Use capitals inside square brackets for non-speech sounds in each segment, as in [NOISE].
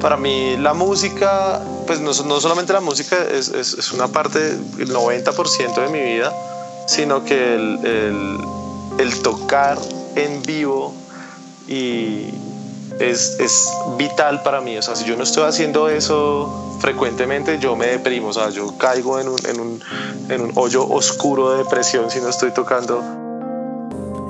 para mí la música, pues no, no solamente la música es, es, una parte, el 90% de mi vida, sino que el, el, el tocar en vivo y es, es, vital para mí. O sea, si yo no estoy haciendo eso frecuentemente, yo me deprimo. O sea, yo caigo en un, en un, en un hoyo oscuro de depresión si no estoy tocando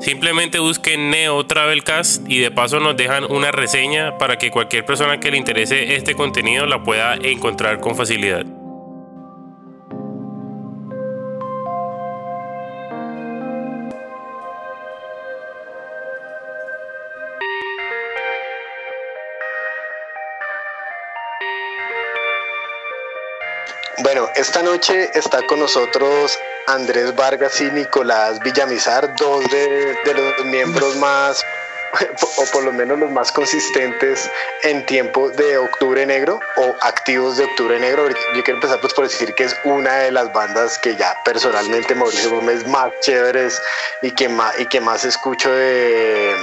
Simplemente busquen Neo Travelcast y de paso nos dejan una reseña para que cualquier persona que le interese este contenido la pueda encontrar con facilidad. Bueno, esta noche está con nosotros Andrés Vargas y Nicolás Villamizar, dos de, de, los miembros más, [LAUGHS] o por lo menos los más consistentes en tiempo de Octubre Negro o activos de Octubre Negro. Yo quiero empezar pues por decir que es una de las bandas que ya personalmente Mauricio Gómez más chéveres y que más, y que más escucho de,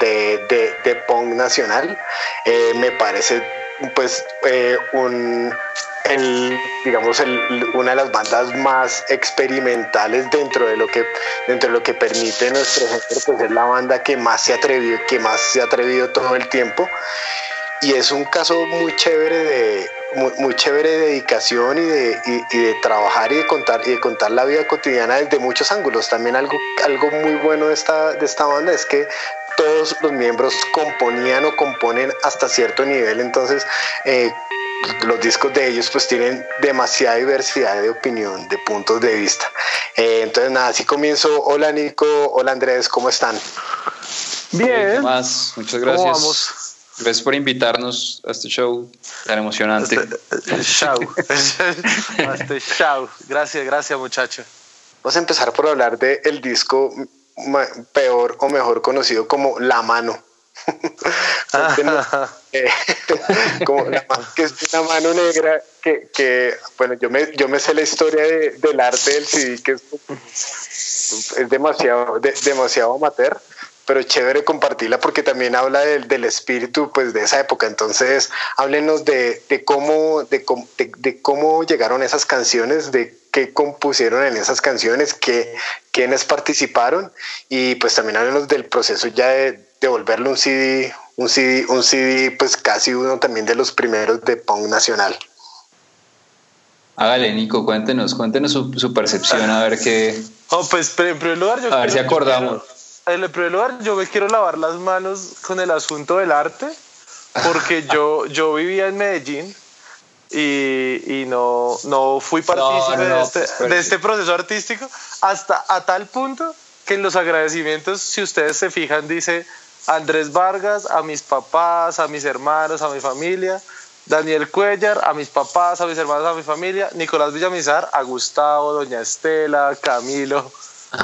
de, de, de punk nacional. Eh, me parece pues eh, un el, digamos, el, una de las bandas más experimentales dentro de lo que, dentro de lo que permite nuestro género, pues es la banda que más se ha atrevido, que más se ha atrevido todo el tiempo. Y es un caso muy chévere de, muy, chévere de dedicación y de, y de, trabajar y de contar y de contar la vida cotidiana desde muchos ángulos. También algo, algo muy bueno de esta, de esta banda es que todos los miembros componían o componen hasta cierto nivel, entonces eh, los discos de ellos pues tienen demasiada diversidad de opinión, de puntos de vista. Eh, entonces nada, así comienzo. Hola Nico, hola Andrés, ¿cómo están? Bien. Más, muchas gracias. ¿Cómo vamos? Gracias por invitarnos a este show tan emocionante. Este, show. [LAUGHS] [LAUGHS] este show. Gracias, gracias muchacho. Vamos a empezar por hablar del el disco peor o mejor conocido como La Mano. [LAUGHS] eh, [LAUGHS] como la, que es una mano negra que, que, bueno, yo me, yo me sé la historia de, del arte del CD, que es, es demasiado, de, demasiado amateur, pero chévere compartirla porque también habla del, del espíritu pues de esa época. Entonces, háblenos de, de cómo, de, de, de cómo llegaron esas canciones, de qué compusieron en esas canciones, qué, quiénes participaron y pues también háblenos del proceso ya de, de volverle un CD, un CD, un CD, pues casi uno también de los primeros de punk nacional. Hágale, Nico, cuéntenos, cuéntenos su, su percepción, a ver qué. Oh, pues en primer lugar, yo a ver si acordamos. Quiero, en primer lugar, yo me quiero lavar las manos con el asunto del arte, porque [LAUGHS] yo, yo vivía en Medellín y, y no, no fui partícipe no, no, de, este, pues, de este proceso artístico hasta a tal punto que en los agradecimientos, si ustedes se fijan, dice Andrés Vargas, a mis papás, a mis hermanos, a mi familia, Daniel Cuellar, a mis papás, a mis hermanos, a mi familia, Nicolás Villamizar, a Gustavo, Doña Estela, Camilo,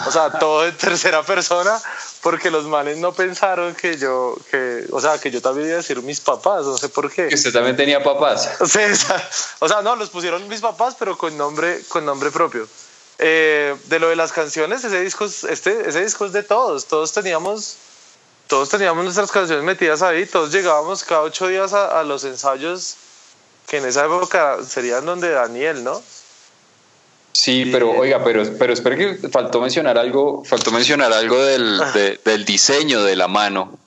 o sea, todo en tercera persona, porque los males no pensaron que yo, que, o sea, que yo también iba a decir mis papás, no sé por qué. Que usted también tenía papás. Sí, o sea, no, los pusieron mis papás, pero con nombre, con nombre propio. Eh, de lo de las canciones, ese disco, este, ese disco es de todos, todos teníamos todos teníamos nuestras canciones metidas ahí, todos llegábamos cada ocho días a, a, los ensayos que en esa época serían donde Daniel, ¿no? Sí, pero oiga, pero, pero espera que faltó mencionar algo, faltó mencionar algo del, de, del diseño de la mano.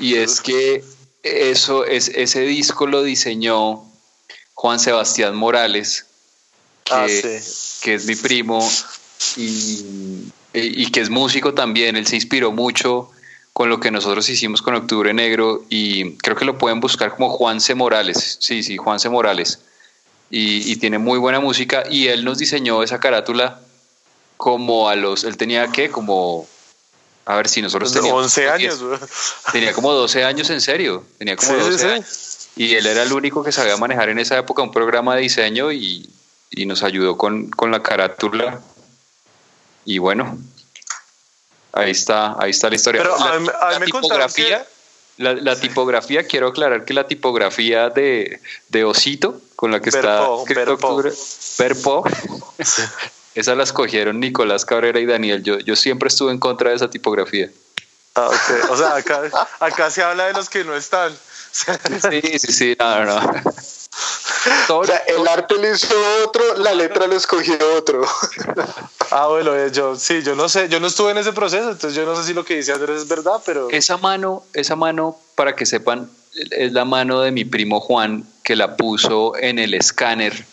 Y es que eso, es, ese disco lo diseñó Juan Sebastián Morales, que, ah, sí. que es mi primo y, y que es músico también. Él se inspiró mucho con lo que nosotros hicimos con Octubre Negro y creo que lo pueden buscar como Juanse Morales, sí, sí, Juanse Morales. Y, y, tiene muy buena música y él nos diseñó esa carátula como a los, él tenía que como, a ver si nosotros teníamos 11 años. Tenía como 12 años en serio, tenía como sí, 12 sí, años. Y él era el único que sabía manejar en esa época un programa de diseño y, y nos ayudó con, con la carátula. Y bueno, ahí está, ahí está la historia. Pero la, a mí, a mí me contaron tipografía, la, la tipografía, quiero aclarar que la tipografía de, de Osito, con la que está octubre, Verpo, esa la escogieron Nicolás Cabrera y Daniel. Yo, yo siempre estuve en contra de esa tipografía. Ah, ok. O sea, acá, acá se habla de los que no están. Sí, sí, sí, no, no, O sea, el arte lo hizo otro, la letra lo escogió otro. Ah, bueno, eh, yo sí, yo no sé, yo no estuve en ese proceso, entonces yo no sé si lo que dice Andrés es verdad, pero Esa mano, esa mano, para que sepan, es la mano de mi primo Juan que la puso en el escáner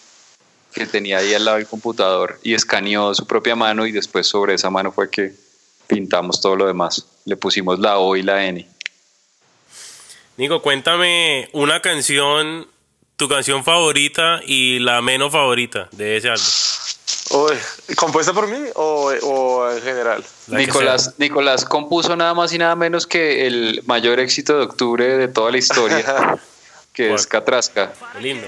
que tenía ahí al lado del computador y escaneó su propia mano y después sobre esa mano fue que pintamos todo lo demás. Le pusimos la O y la N. Nico, cuéntame una canción, tu canción favorita y la menos favorita de ese álbum. Uy, ¿compuesta por mí o, o en general? La Nicolás, Nicolás compuso nada más y nada menos que el mayor éxito de octubre de toda la historia, [LAUGHS] que es. Catrasca. Qué lindo.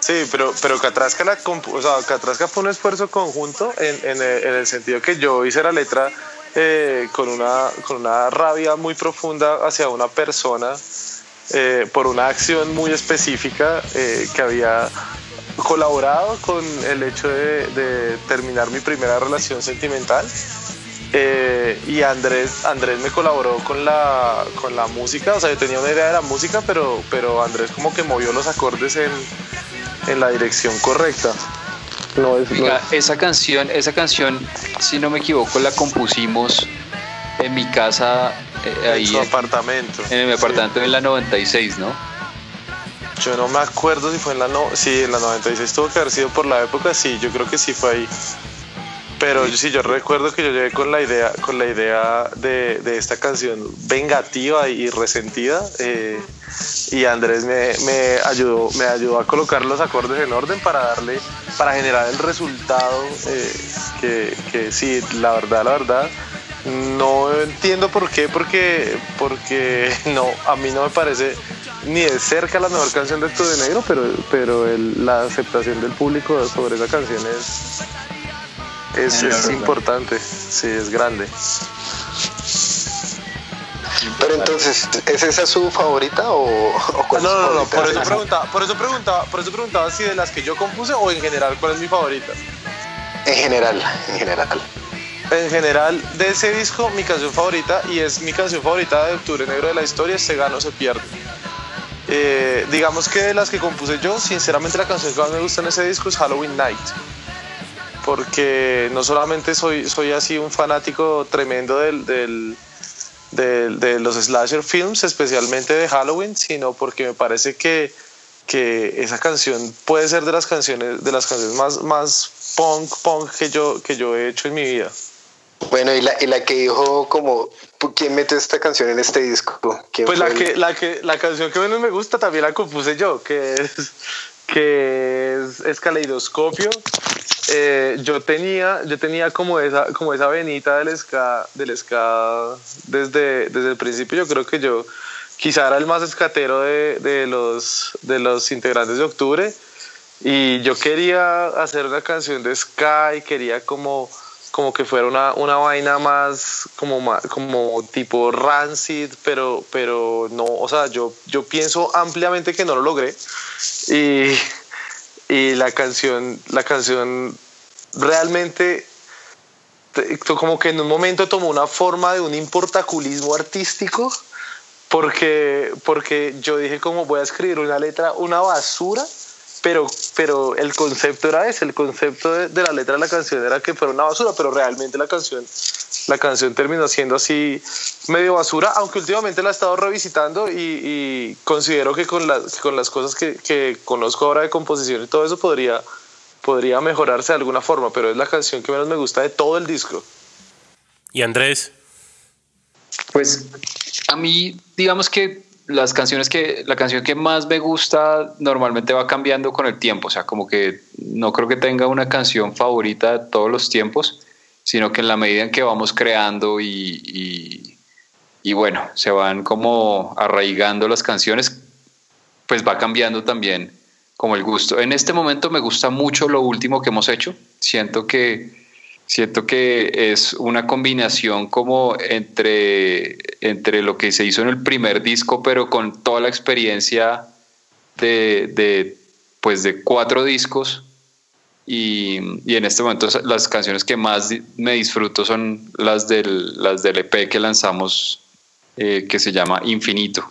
Sí, pero, pero Catrasca, la compu- o sea, Catrasca fue un esfuerzo conjunto en, en el, en el sentido que yo hice la letra eh, con, una, con una rabia muy profunda hacia una persona eh, por una acción muy específica eh, que había colaborado con el hecho de, de terminar mi primera relación sentimental. Eh, y Andrés, Andrés me colaboró con la, con la música, o sea, yo tenía una idea de la música, pero, pero Andrés como que movió los acordes en, en la dirección correcta. No es, no es- esa canción, esa canción, si no me equivoco, la compusimos en mi casa, eh, en ahí su en, apartamento. en mi apartamento en la 96, ¿no? Sí. Yo no me acuerdo si fue en la no, sí, en la 96 tuvo que haber sido por la época, sí, yo creo que sí fue ahí. Pero yo sí, yo recuerdo que yo llegué con la idea, con la idea de, de esta canción vengativa y resentida. eh, y Andrés me, me ayudó, me ayudó a colocar los acordes en orden para darle, para generar el resultado eh, que, que sí, la verdad, la verdad. No entiendo por qué, porque, porque [LAUGHS] no, a mí no me parece ni de cerca la mejor canción de Estudio Negro, pero, pero el- la aceptación del público sobre esa canción es, es, es importante, sí, es grande. Pero entonces, ¿es esa su favorita o, o cuál No, es su no, no, favorita? por eso preguntaba, por eso preguntaba, por eso preguntaba si de las que yo compuse o en general cuál es mi favorita. En general, en general. En general, de ese disco, mi canción favorita, y es mi canción favorita de Octubre Negro de la historia, es Se Gana o Se Pierde. Eh, digamos que de las que compuse yo, sinceramente la canción que más me gusta en ese disco es Halloween Night. Porque no solamente soy, soy así un fanático tremendo del, del- del- de los slasher films, especialmente de Halloween, sino porque me parece que, que esa canción puede ser de las canciones, de las canciones más, más punk, punk que yo, que yo he hecho en mi vida. Bueno, y la, y la que dijo como, ¿quién mete esta canción en este disco? ¿Quién Pues la el- que, la que, la canción que menos me gusta también la compuse yo, que es, que es, es Caleidoscopio. Eh, yo tenía, yo tenía como esa, como esa venita del ska, del ska desde, desde el principio. Yo creo que yo quizá era el más escatero de, de los, de los integrantes de octubre. Y yo quería hacer una canción de ska y quería como, como que fuera una, una vaina más como, como tipo rancid, pero, pero no, o sea, yo, yo pienso ampliamente que no lo logré. Y, y la canción, la canción realmente te- como que en un momento tomó una forma de un importaculismo artístico porque, porque yo dije como voy a escribir una letra, una basura, pero, pero el concepto era ese, el concepto de, de la letra de la canción era que fuera una basura, pero realmente la canción, la canción terminó siendo así medio basura, aunque últimamente la he estado revisitando y, y considero que con, las que con las cosas que, que conozco ahora de composición y todo eso podría, podría mejorarse de alguna forma, pero es la canción que menos me gusta de todo el disco. Y Andrés, Pues a mí, digamos que las canciones que, la canción que más me gusta normalmente va cambiando con el tiempo, o sea, como que no creo que tenga una canción favorita de todos los tiempos, sino que en la medida en que vamos creando y, y, y bueno, se van como arraigando las canciones, pues va cambiando también como el gusto. En este momento me gusta mucho lo último que hemos hecho. Siento que siento que es una combinación como entre, entre lo que se hizo en el primer disco, pero con toda la experiencia de, de pues de cuatro discos. Y, y, en este momento las canciones que más me disfruto son las del, las del EP que lanzamos, eh, que se llama Infinito.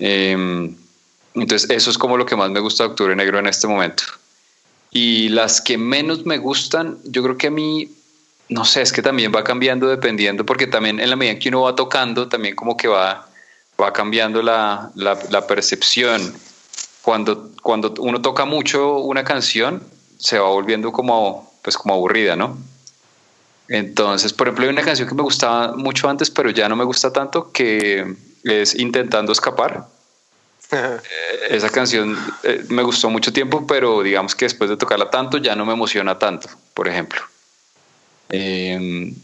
Eh, entonces, eso es como lo que más me gusta de Octubre Negro en este momento. Y las que menos me gustan, yo creo que a mí, no sé, es que también va cambiando dependiendo, porque también en la medida que uno va tocando, también como que va, va cambiando la, la, la percepción. Cuando, cuando uno toca mucho una canción, se va volviendo como, pues como aburrida, ¿no? Entonces, por ejemplo, hay una canción que me gustaba mucho antes, pero ya no me gusta tanto, que es Intentando Escapar esa canción eh, me gustó mucho tiempo, pero digamos que después de tocarla tanto ya no me emociona tanto, por ejemplo. Em,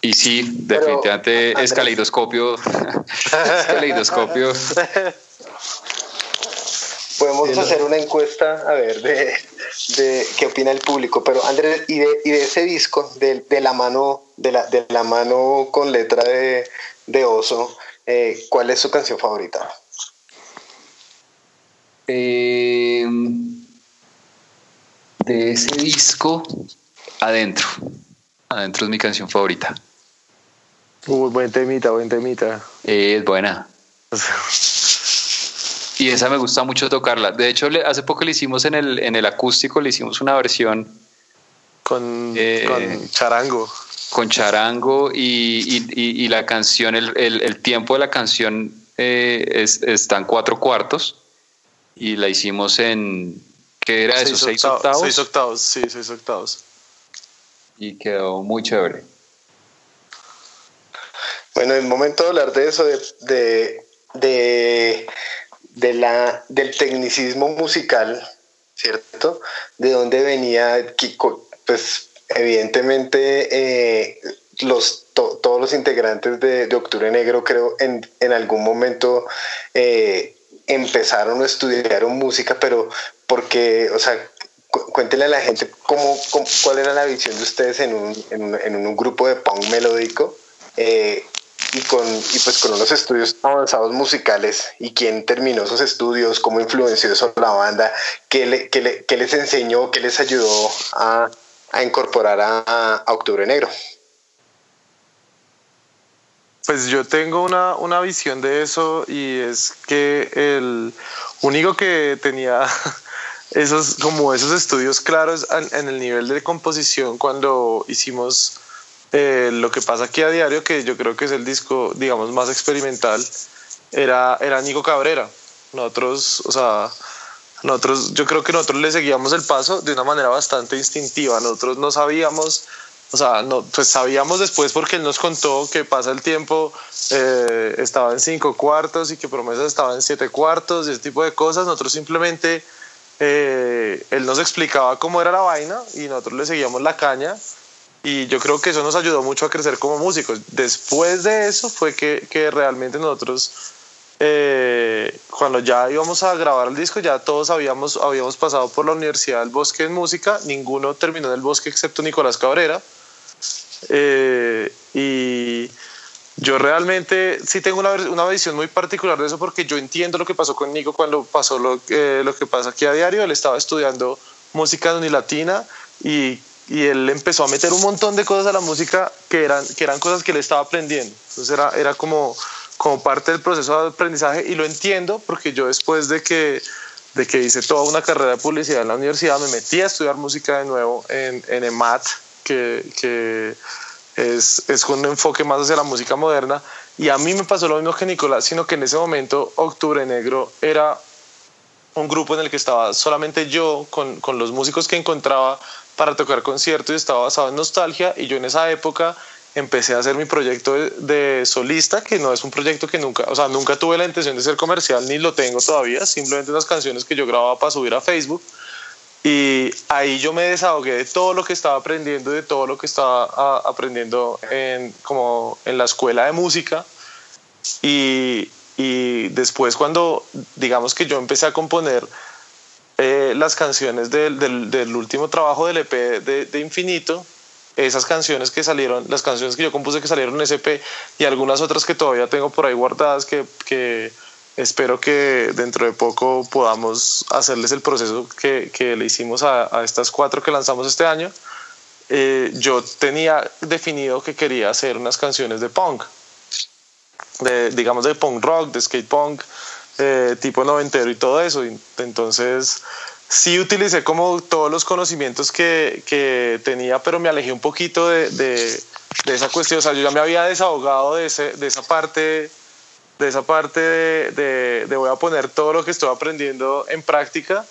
y sí, definitivamente es caleidoscopio. [LAUGHS] Podemos hacer una encuesta, a ver, de, de, qué opina el público. Pero Andrés, y de, y de ese disco, de, de, la mano, de la, de la mano con letra de, de oso, eh, ¿cuál es su canción favorita? Eh, de ese disco, Adentro. Adentro es mi canción favorita. Uy, buen temita, buen temita. es buena. [LAUGHS] y esa me gusta mucho tocarla. De hecho, hace poco le hicimos en el, en el acústico, le hicimos una versión. Con, eh, charango. Con charango y, la canción, el, tiempo de la canción eh, es, está en cuatro cuartos y la hicimos en, ¿qué era eso? ¿Seis octavos? Seis octavos, sí, seis octavos. Y quedó muy chévere. Bueno, el momento de hablar de eso, de, de, de, la, del tecnicismo musical, ¿cierto? De dónde venía, pues evidentemente eh, los, todos los integrantes de, de, Octubre Negro creo en, en algún momento eh, empezaron o estudiaron música, pero porque, o sea, cuéntenle a la gente cómo, cuál era la visión de ustedes en un, en un, grupo de punk melódico eh, y, con, y pues con unos estudios avanzados musicales y quién terminó esos estudios, cómo influenció eso la banda, qué, le, qué, les enseñó, qué les ayudó a, a incorporar a, a Octubre Negro. Pues yo tengo una, una, visión de eso y es que el único que tenía [LAUGHS] esos, como esos estudios claros en, el nivel de composición cuando hicimos eh, lo que pasa aquí a diario, que yo creo que es el disco, digamos, más experimental, era, era Nico Cabrera. Nosotros, o sea, nosotros, yo creo que nosotros le seguíamos el paso de una manera bastante instintiva. Nosotros no sabíamos o sea, no, pues sabíamos después porque él nos contó que pasa el tiempo, eh, estaba en cinco cuartos y que Promesas estaba en siete cuartos y ese tipo de cosas. Nosotros simplemente, eh, él nos explicaba cómo era la vaina y nosotros le seguíamos la caña. Y yo creo que eso nos ayudó mucho a crecer como músicos. Después de eso fue que, que realmente nosotros, eh, cuando ya íbamos a grabar el disco, ya todos habíamos, habíamos pasado por la Universidad del Bosque en música. Ninguno terminó en el Bosque excepto Nicolás Cabrera eh, y yo realmente sí tengo una, una, visión muy particular de eso porque yo entiendo lo que pasó con Nico cuando pasó lo, eh, lo que pasa aquí a diario. Él estaba estudiando música unilatina y, y él empezó a meter un montón de cosas a la música que eran, que eran cosas que él estaba aprendiendo. Entonces era, era como, como parte del proceso de aprendizaje y lo entiendo porque yo después de que, de que hice toda una carrera de publicidad en la universidad me metí a estudiar música de nuevo en, en EMAT que, es, es un enfoque más hacia la música moderna. Y a mí me pasó lo mismo que Nicolás, sino que en ese momento Octubre Negro era un grupo en el que estaba solamente yo con, con los músicos que encontraba para tocar conciertos y estaba basado en nostalgia. Y yo en esa época empecé a hacer mi proyecto de, de, solista, que no es un proyecto que nunca, o sea, nunca tuve la intención de ser comercial ni lo tengo todavía, simplemente unas canciones que yo grababa para subir a Facebook. Y ahí yo me desahogué de todo lo que estaba aprendiendo, de todo lo que estaba aprendiendo en, como en la escuela de música. Y, y, después cuando digamos que yo empecé a componer eh, las canciones del, del, último trabajo del EP de, de, Infinito, esas canciones que salieron, las canciones que yo compuse que salieron en SP y algunas otras que todavía tengo por ahí guardadas que, que espero que dentro de poco podamos hacerles el proceso que, que le hicimos a, a, estas cuatro que lanzamos este año. Eh, yo tenía definido que quería hacer unas canciones de punk, de, digamos de punk rock, de skate punk, eh, tipo noventero y todo eso. Entonces, sí utilicé como todos los conocimientos que, que tenía, pero me alejé un poquito de, de, de, esa cuestión. O sea, yo ya me había desahogado de, ese, de esa parte, de esa parte de, voy a poner todo lo que estoy aprendiendo en práctica.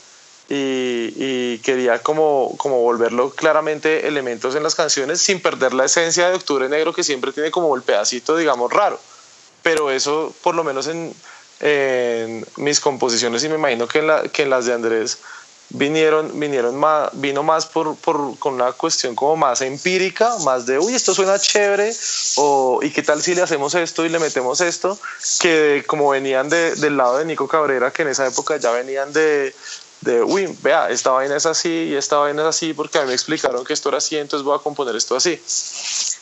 Y, quería como, como volverlo claramente elementos en las canciones sin perder la esencia de Octubre Negro que siempre tiene como el pedacito, digamos, raro. Pero eso, por lo menos en, mis composiciones y me imagino que en las de Andrés vinieron, vinieron más, vino más por, por, con una cuestión como más empírica, más de, uy, esto suena chévere, o, y qué tal si le hacemos esto y le metemos esto, que como venían de, del lado de Nico Cabrera, que en esa época ya venían de, de, uy, vea, esta vaina es así y esta vaina es así, porque a mí me explicaron que esto era así, entonces voy a componer esto así.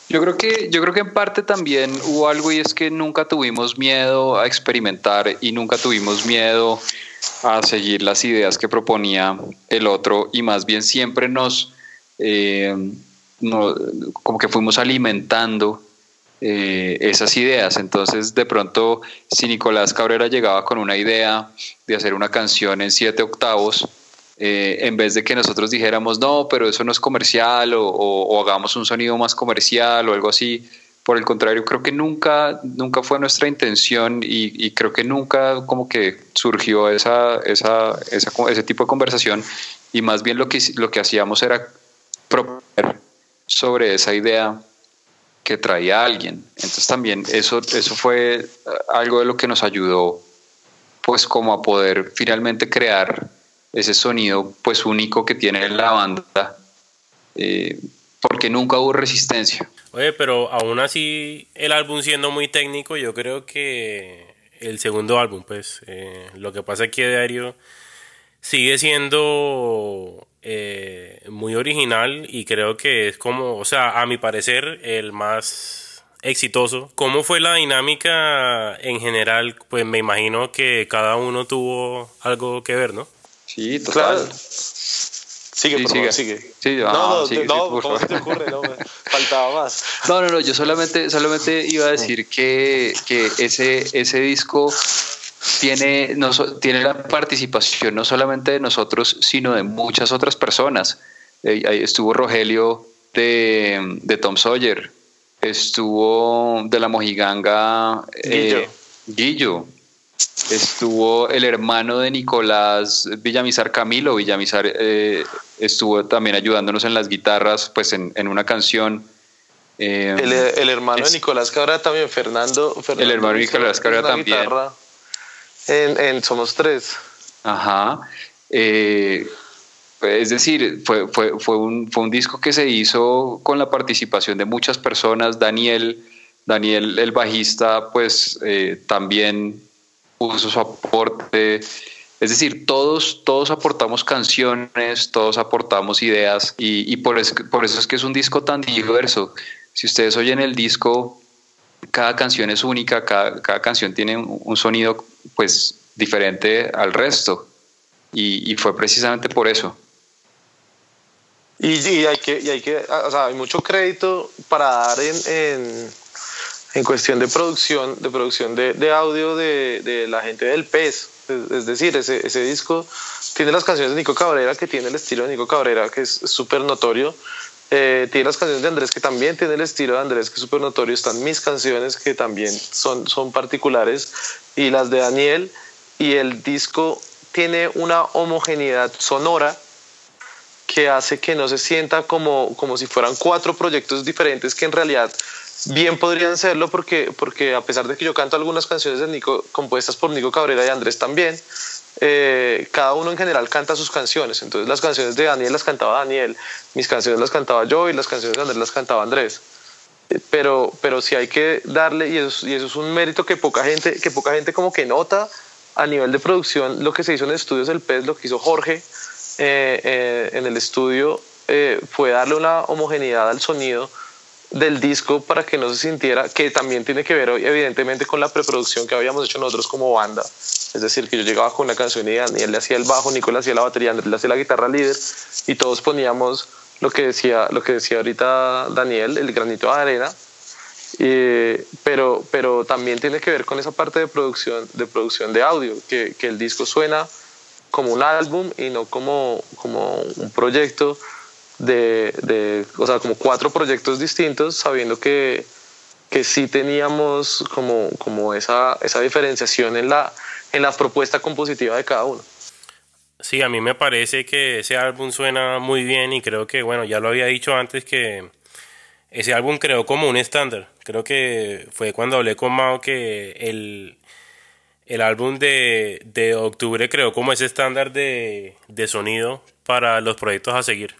Yo creo que, yo creo que en parte también hubo algo y es que nunca tuvimos miedo a experimentar y nunca tuvimos miedo seguir las ideas que proponía el otro y más bien siempre nos, eh, como que fuimos alimentando eh, esas ideas. Entonces, de pronto, si Nicolás Cabrera llegaba con una idea de hacer una canción en siete octavos, eh, en vez de que nosotros dijéramos, no, pero eso no es comercial o, hagamos un sonido más comercial o algo así. Por el contrario, creo que nunca, nunca fue nuestra intención y, creo que nunca como que surgió esa, esa, ese tipo de conversación y más bien lo que, lo que hacíamos era proponer sobre esa idea que traía alguien. Entonces también eso, eso fue algo de lo que nos ayudó pues como a poder finalmente crear ese sonido pues único que tiene la banda, eh, porque nunca hubo resistencia. Oye, pero aún así el álbum siendo muy técnico, yo creo que el segundo álbum, pues eh, lo que pasa aquí de Diario sigue siendo eh, muy original y creo que es como, o sea, a mi parecer el más exitoso. ¿Cómo fue la dinámica en general? Pues me imagino que cada uno tuvo algo que ver, ¿no? Sí, total. Claro. Sigue, sí, sigue. sigue. Sí, ah, no, no, sigue, no, ¿cómo se te ocurre? No, faltaba más. No, no, no, yo solamente, solamente iba a decir que, que ese, ese disco tiene, no, tiene la participación no solamente de nosotros, sino de muchas otras personas. Ahí estuvo Rogelio de, de, Tom Sawyer, estuvo de la Mojiganga eh, Guillo Estuvo el hermano de Nicolás Villamizar, Camilo Villamizar, eh, estuvo también ayudándonos en las guitarras, pues en, una canción. Eh, el, hermano de Nicolás Cabrera también, Fernando. el hermano de Nicolás Cabrera también. En, Somos Tres. Ajá. Eh, es decir, fue, fue, fue, un, fue un disco que se hizo con la participación de muchas personas. Daniel, Daniel el bajista, pues también puso su aporte. Es decir, todos, todos aportamos canciones, todos aportamos ideas y, por, eso, por eso es que es un disco tan diverso. Si ustedes oyen el disco, cada canción es única, cada, canción tiene un, sonido pues diferente al resto y, fue precisamente por eso. Y, hay que, y hay que, o sea, hay mucho crédito para dar en cuestión de producción, de producción de, de audio de, de, la gente del PES. Es, decir, ese, ese, disco tiene las canciones de Nico Cabrera, que tiene el estilo de Nico Cabrera, que es súper notorio. Eh, tiene las canciones de Andrés, que también tiene el estilo de Andrés, que es súper notorio. Están mis canciones, que también son, son particulares, y las de Daniel. Y el disco tiene una homogeneidad sonora que hace que no se sienta como, como si fueran cuatro proyectos diferentes que en realidad bien podrían serlo porque, porque a pesar de que yo canto algunas canciones de Nico, compuestas por Nico Cabrera y Andrés también, eh, cada uno en general canta sus canciones. Entonces las canciones de Daniel las cantaba Daniel, mis canciones las cantaba yo y las canciones de Andrés las cantaba Andrés. pero, pero sí hay que darle, y eso, y eso es un mérito que poca gente, que poca gente como que nota a nivel de producción, lo que se hizo en estudios del PES, lo que hizo Jorge eh, eh, en el estudio, eh, fue darle una homogeneidad al sonido del disco para que no se sintiera, que también tiene que ver evidentemente con la preproducción que habíamos hecho nosotros como banda. Es decir, que yo llegaba con una canción y Daniel le hacía el bajo, Nicolás hacía la batería, Andrés le hacía la guitarra líder y todos poníamos lo que decía, lo que decía ahorita Daniel, el granito de arena. pero, pero también tiene que ver con esa parte de producción de, producción de audio, que, que el disco suena como un álbum y no como, como un proyecto de, o sea, como cuatro proyectos distintos, sabiendo que, que sí teníamos como, como esa, esa diferenciación en la, en la propuesta compositiva de cada uno. Sí, a mí me parece que ese álbum suena muy bien y creo que, bueno, ya lo había dicho antes que ese álbum creó como un estándar. Creo que fue cuando hablé con Mao que el, el álbum de, de octubre creó como ese estándar de, de sonido para los proyectos a seguir.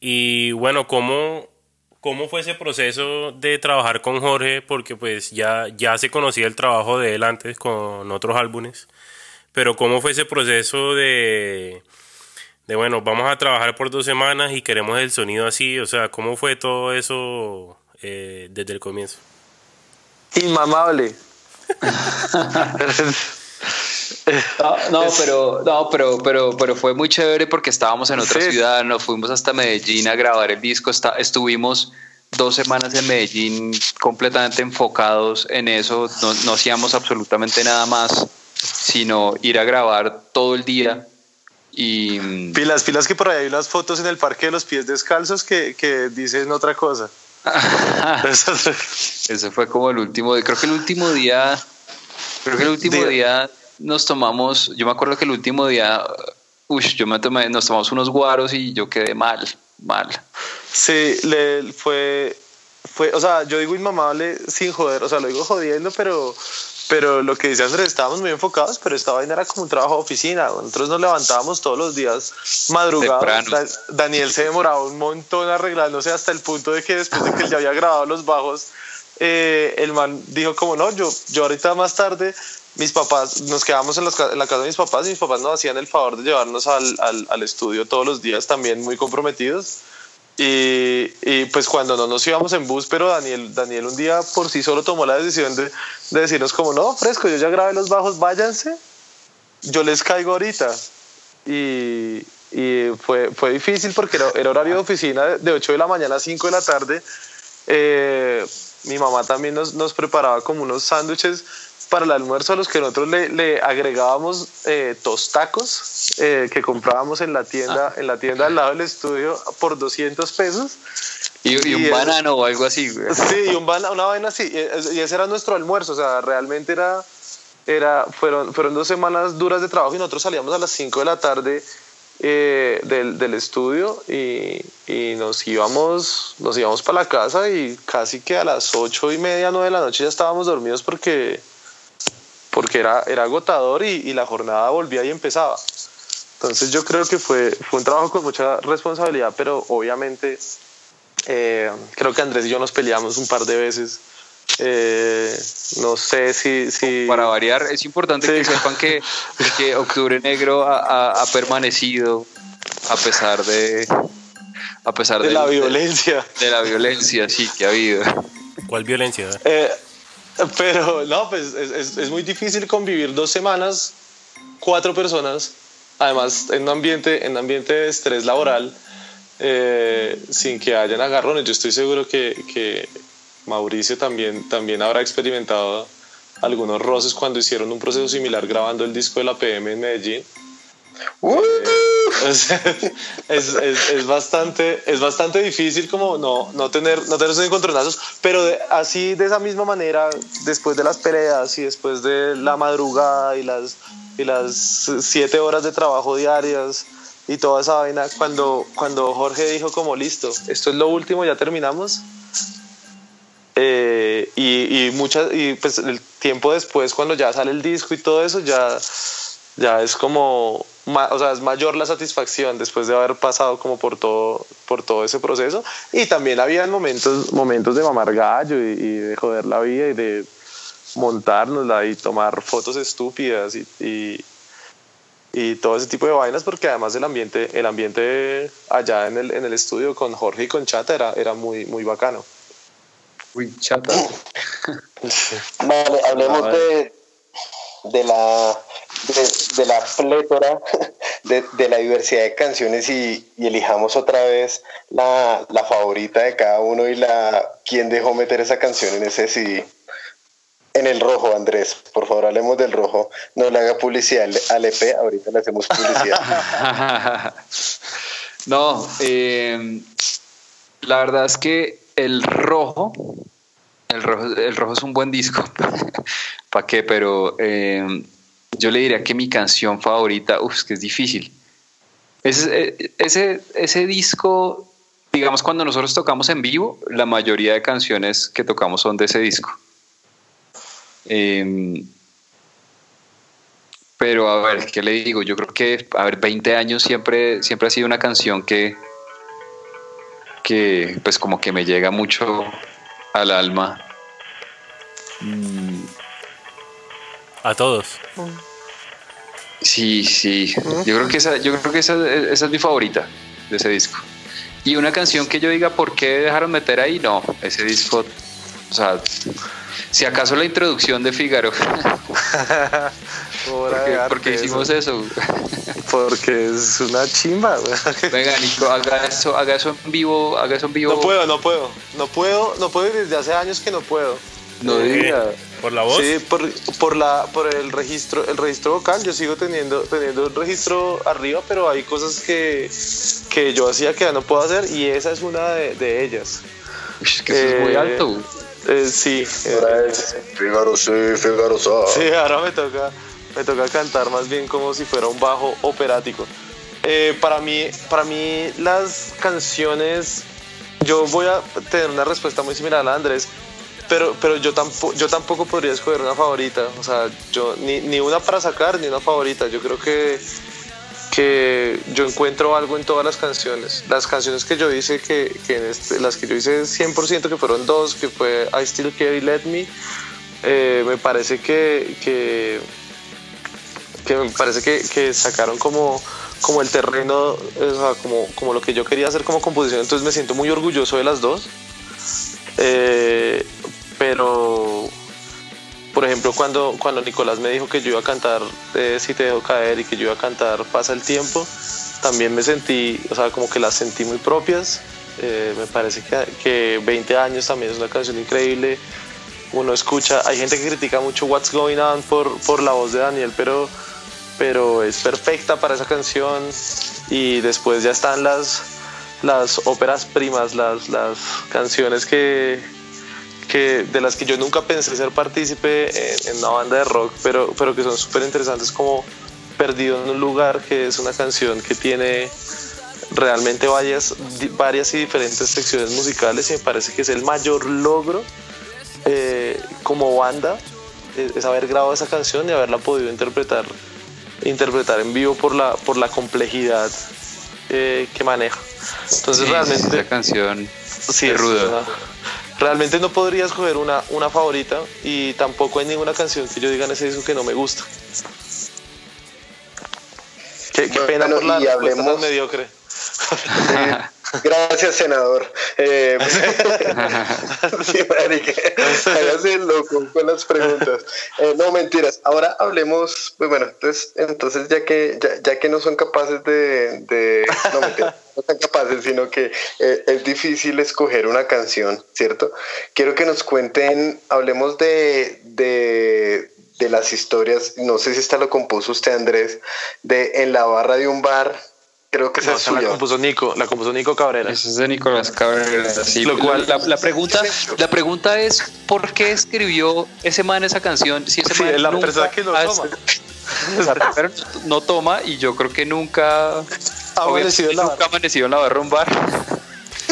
Y bueno, ¿cómo, ¿cómo fue ese proceso de trabajar con Jorge? Porque pues ya, ya se conocía el trabajo de él antes con otros álbumes. Pero ¿cómo fue ese proceso de, de, bueno, vamos a trabajar por dos semanas y queremos el sonido así? O sea, ¿cómo fue todo eso eh, desde el comienzo? Inmamable. [LAUGHS] [LAUGHS] No, pero, no, pero, pero, pero fue muy chévere porque estábamos en otra ciudad, nos fuimos hasta Medellín a grabar el disco, está, estuvimos dos semanas en Medellín completamente enfocados en eso, no, no hacíamos absolutamente nada más, sino ir a grabar todo el día. Y... Pilas, pilas que por ahí hay unas fotos en el parque de los pies descalzos que, que dicen otra cosa. [LAUGHS] Eso fue como el último, creo que el último día, creo que el último día nos tomamos, yo me acuerdo que el último día, uy, yo me tomé, nos tomamos unos guaros y yo quedé mal, mal. Sí, le fue, fue, o sea, yo digo inmamable sin joder, o sea, lo digo jodiendo, pero, pero lo que dice Andrés, estábamos muy enfocados, pero esta vaina era como un trabajo de oficina. Nosotros nos levantábamos todos los días madrugados. Daniel se demoraba un montón arreglándose hasta el punto de que después de que él ya había grabado los bajos, eh, el man dijo como no, yo, yo ahorita más tarde mis papás, nos quedamos en, la casa de mis papás y mis papás nos hacían el favor de llevarnos al, al, estudio todos los días también muy comprometidos. Y, y, pues cuando no nos íbamos en bus, pero Daniel, Daniel un día por sí solo tomó la decisión de, de decirnos como, no, fresco, yo ya grabé los bajos, váyanse, yo les caigo ahorita. Y, y fue, fue difícil porque era, era, horario de oficina de 8 de la mañana a 5 de la tarde. Eh, mi mamá también nos, nos preparaba como unos sándwiches para el almuerzo a los que nosotros le, le agregábamos eh, tostacos eh, que comprábamos en la tienda ah. en la tienda al lado del estudio por 200 pesos y, un banano o algo así sí y un una vaina así y ese era nuestro almuerzo o sea realmente era era fueron fueron dos semanas duras de trabajo y nosotros salíamos a las 5 de la tarde eh, del, del, estudio y, y, nos íbamos nos íbamos para la casa y casi que a las ocho y media nueve de la noche ya estábamos dormidos porque porque era, era agotador y, la jornada volvía y empezaba. Entonces yo creo que fue, fue un trabajo con mucha responsabilidad, pero obviamente eh, creo que Andrés y yo nos peleamos un par de veces. Eh, no sé si, si... Para variar, es importante que sepan que, que Octubre Negro ha, ha, permanecido a pesar de... A pesar de, la violencia. De la violencia, sí, que ha habido. ¿Cuál violencia? Eh, [LAUGHS] pero no, pues es, es, muy difícil convivir dos semanas, cuatro personas, además en un ambiente, en un ambiente de estrés laboral, eh, sin que hayan agarrones. Yo estoy seguro que, que Mauricio también, también habrá experimentado algunos roces cuando hicieron un proceso similar grabando el disco de la PM en Medellín. Uh. es, es, es, bastante, es bastante difícil como no, no tener, no tener esos encontronazos, pero así de esa misma manera, después de las peleas y después de la madrugada y las, y las siete horas de trabajo diarias y toda esa vaina, cuando, cuando Jorge dijo como listo, esto es lo último, ya terminamos. Eh, y, y, muchas, y pues el tiempo después, cuando ya sale el disco y todo eso, ya, ya es como o sea, es mayor la satisfacción después de haber pasado como por todo, por todo ese proceso. Y también había momentos, momentos de mamar gallo y, de joder la vida y de montárnosla y tomar fotos estúpidas y, y, y, todo ese tipo de vainas porque además el ambiente, el ambiente allá en el, en el estudio con Jorge y con Chata era, era muy, muy bacano. Uy, Chata. [LAUGHS] vale, hablemos de, de la de, la plétora [LAUGHS] de, la diversidad de canciones y, elijamos otra vez la, favorita de cada uno y la quién dejó meter esa canción en ese CD. En el rojo, Andrés, por favor, hablemos del rojo. No le haga publicidad al EP, ahorita le hacemos publicidad. [LAUGHS] no, eh, la verdad es que el rojo, el rojo, el rojo es un buen disco. [LAUGHS] ¿Para qué? Pero eh, yo le diría que mi canción favorita, uff, que es difícil. Ese, ese, ese disco, digamos, cuando nosotros tocamos en vivo, la mayoría de canciones que tocamos son de ese disco. Em, pero a ver, ¿qué le digo? Yo creo que, a ver, 20 años siempre, siempre ha sido una canción que, que pues como que me llega mucho al alma. A todos. Sí, sí. Yo creo que esa, yo creo que esa, esa es mi favorita de ese disco. Y una canción que yo diga por qué dejaron meter ahí, no, ese disco, o sea, si acaso la introducción de Figaro. ¿Por qué, hicimos eso? Porque es una chimba. Venga, Nico, haga eso, haga eso en vivo, haga eso en vivo. No puedo, no puedo, no puedo, no puedo desde hace años que no puedo. No diga. ¿Por la voz? Sí, por, por, la, por el registro, el registro vocal. Yo sigo teniendo, teniendo un registro arriba, pero hay cosas que, que yo hacía que ya no puedo hacer y esa es una de, de ellas. Es que eso es muy eh, alto. Eh, sí. Ahora es Figaro sí, Figaro Sí, ahora me toca, me toca cantar más bien como si fuera un bajo operático. Eh, para, mí, para mí las canciones, yo voy a tener una respuesta muy similar a la de Andrés pero, pero yo, tampoco, yo tampoco podría escoger una favorita. O sea, yo ni, ni una para sacar ni una favorita. Yo creo que, que yo encuentro algo en todas las canciones. Las canciones que yo hice, que, que este, las que yo hice 100%, que fueron dos, que fue I Still Care y Let Me, eh, me parece que, que, me parece que, que, sacaron como, como el terreno, o sea, como, como lo que yo quería hacer como composición. Entonces me siento muy orgulloso de las dos. Eh, pero, por ejemplo, cuando, cuando Nicolás me dijo que yo iba a cantar eh, Si te dejo caer y que yo iba a cantar Pasa el tiempo, también me sentí, o sea, como que las sentí muy propias. Eh, me parece que, que 20 años también es una canción increíble. Uno escucha, hay gente que critica mucho What's Going On por, por la voz de Daniel, pero, pero es perfecta para esa canción. Y después ya están las, las óperas primas, las, las canciones que, que de las que yo nunca pensé ser partícipe en, una banda de rock, pero, pero que son súper interesantes como Perdido en un lugar, que es una canción que tiene realmente varias, varias y diferentes secciones musicales y me parece que es el mayor logro eh, como banda, es haber grabado esa canción y haberla podido interpretar, interpretar en vivo por la, por la complejidad eh, que maneja. Entonces realmente... Esa canción sí, es ruda realmente no podría escoger una, una favorita y tampoco hay ninguna canción que yo diga en ese disco que no me gusta. Qué, pena por la hablemos... mediocre. Gracias, senador. Eh, [LAUGHS] hágase loco con las preguntas. Eh, no, mentiras. Ahora hablemos, pues bueno, entonces, entonces ya que ya, que no son capaces de, no mentiras, no son capaces, sino que eh, es difícil escoger una canción, ¿cierto? Quiero que nos cuenten, hablemos de, de de las historias, no sé si esta lo compuso usted Andrés, de en la barra de un bar Creo que esa es La compuso Nico, la compuso Nico Cabrera. Esa es de Nicolás Cabrera. Sí, Lo cual, la, pregunta, la pregunta es ¿por qué escribió ese man esa canción? Si ese sí, es la persona que [LAUGHS] no toma. Pero no toma y yo creo que nunca ha amanecido en la nunca amanecido en la barra un bar.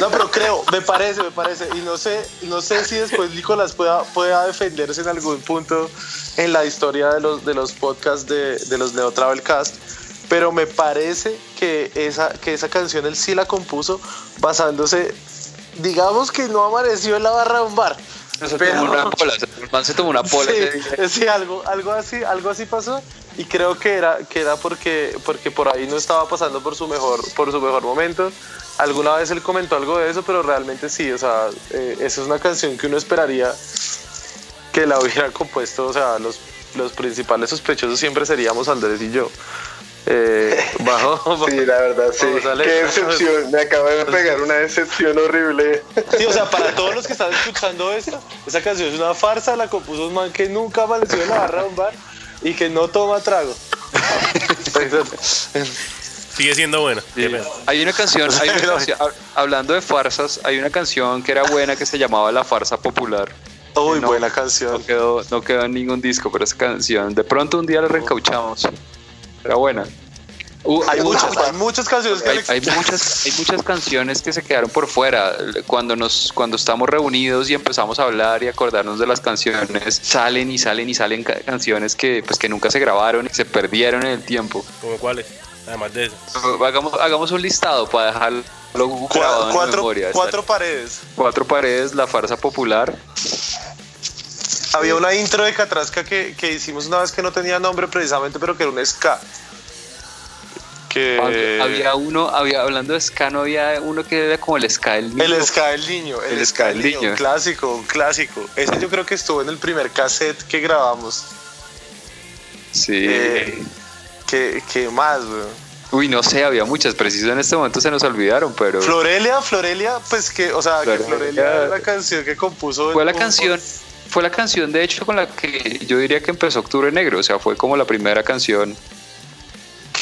No, pero creo, me parece, me parece. Y no sé, no sé si después Nicolás pueda, pueda defenderse en algún punto en la historia de los, de los podcasts de, de los Neo Travel Cast pero me parece que esa, que esa canción él sí la compuso basándose, digamos que no amaneció en la barra de un bar. Se tomó una [LAUGHS] pola, se tomó una pola. Sí, algo, algo así, algo así pasó y creo que era, que era porque, porque por ahí no estaba pasando por su mejor, por su mejor momento. Alguna vez él comentó algo de eso, pero realmente sí, o sea, eh, esa es una canción que uno esperaría que la hubiera compuesto, o sea, los, los principales sospechosos siempre seríamos Andrés y yo. Eh, bajo, [LAUGHS] sí, la verdad, sí. Qué decepción, me acaba de pegar una decepción horrible. Sí, o sea, para todos los que están escuchando esto, esa canción es una farsa, la compuso un man que nunca amaneció en la barra de un bar y que no toma trago. Sigue siendo buena. Hay una canción, hablando de farsas, hay una canción que era buena que se llamaba La Farsa Popular. Uy, buena canción. No quedó, no quedó en ningún disco, pero esa canción, de pronto un día la reencauchamos. Era buena. Uh, hay, muchas, hay muchas canciones que hay, muchas, hay muchas canciones que se quedaron por fuera. Cuando nos, cuando estamos reunidos y empezamos a hablar y acordarnos de las canciones, salen y salen y salen canciones que pues que nunca se grabaron y se perdieron en el tiempo. ¿Como cuáles? Además de eso. Hagamos, hagamos un listado para dejarlo grabado cuatro, en memoria. Cuatro paredes. Cuatro paredes, la farsa popular. Había una intro de Catrasca que, que hicimos una vez que no tenía nombre precisamente, pero que era un ska había uno, había, hablando de ska, no había uno que era como el ska del niño. El ska del niño, el, ska del niño. Un clásico, un clásico. Ese yo creo que estuvo en el primer cassette que grabamos. Sí. Eh, ¿qué, más, Uy, no sé, había muchas, preciso en este momento se nos olvidaron, pero... Florelia, Florelia, pues que, o sea, que Florelia la canción que compuso... Fue la canción, fue la canción de hecho con la que yo diría que empezó Octubre Negro, o sea, fue como la primera canción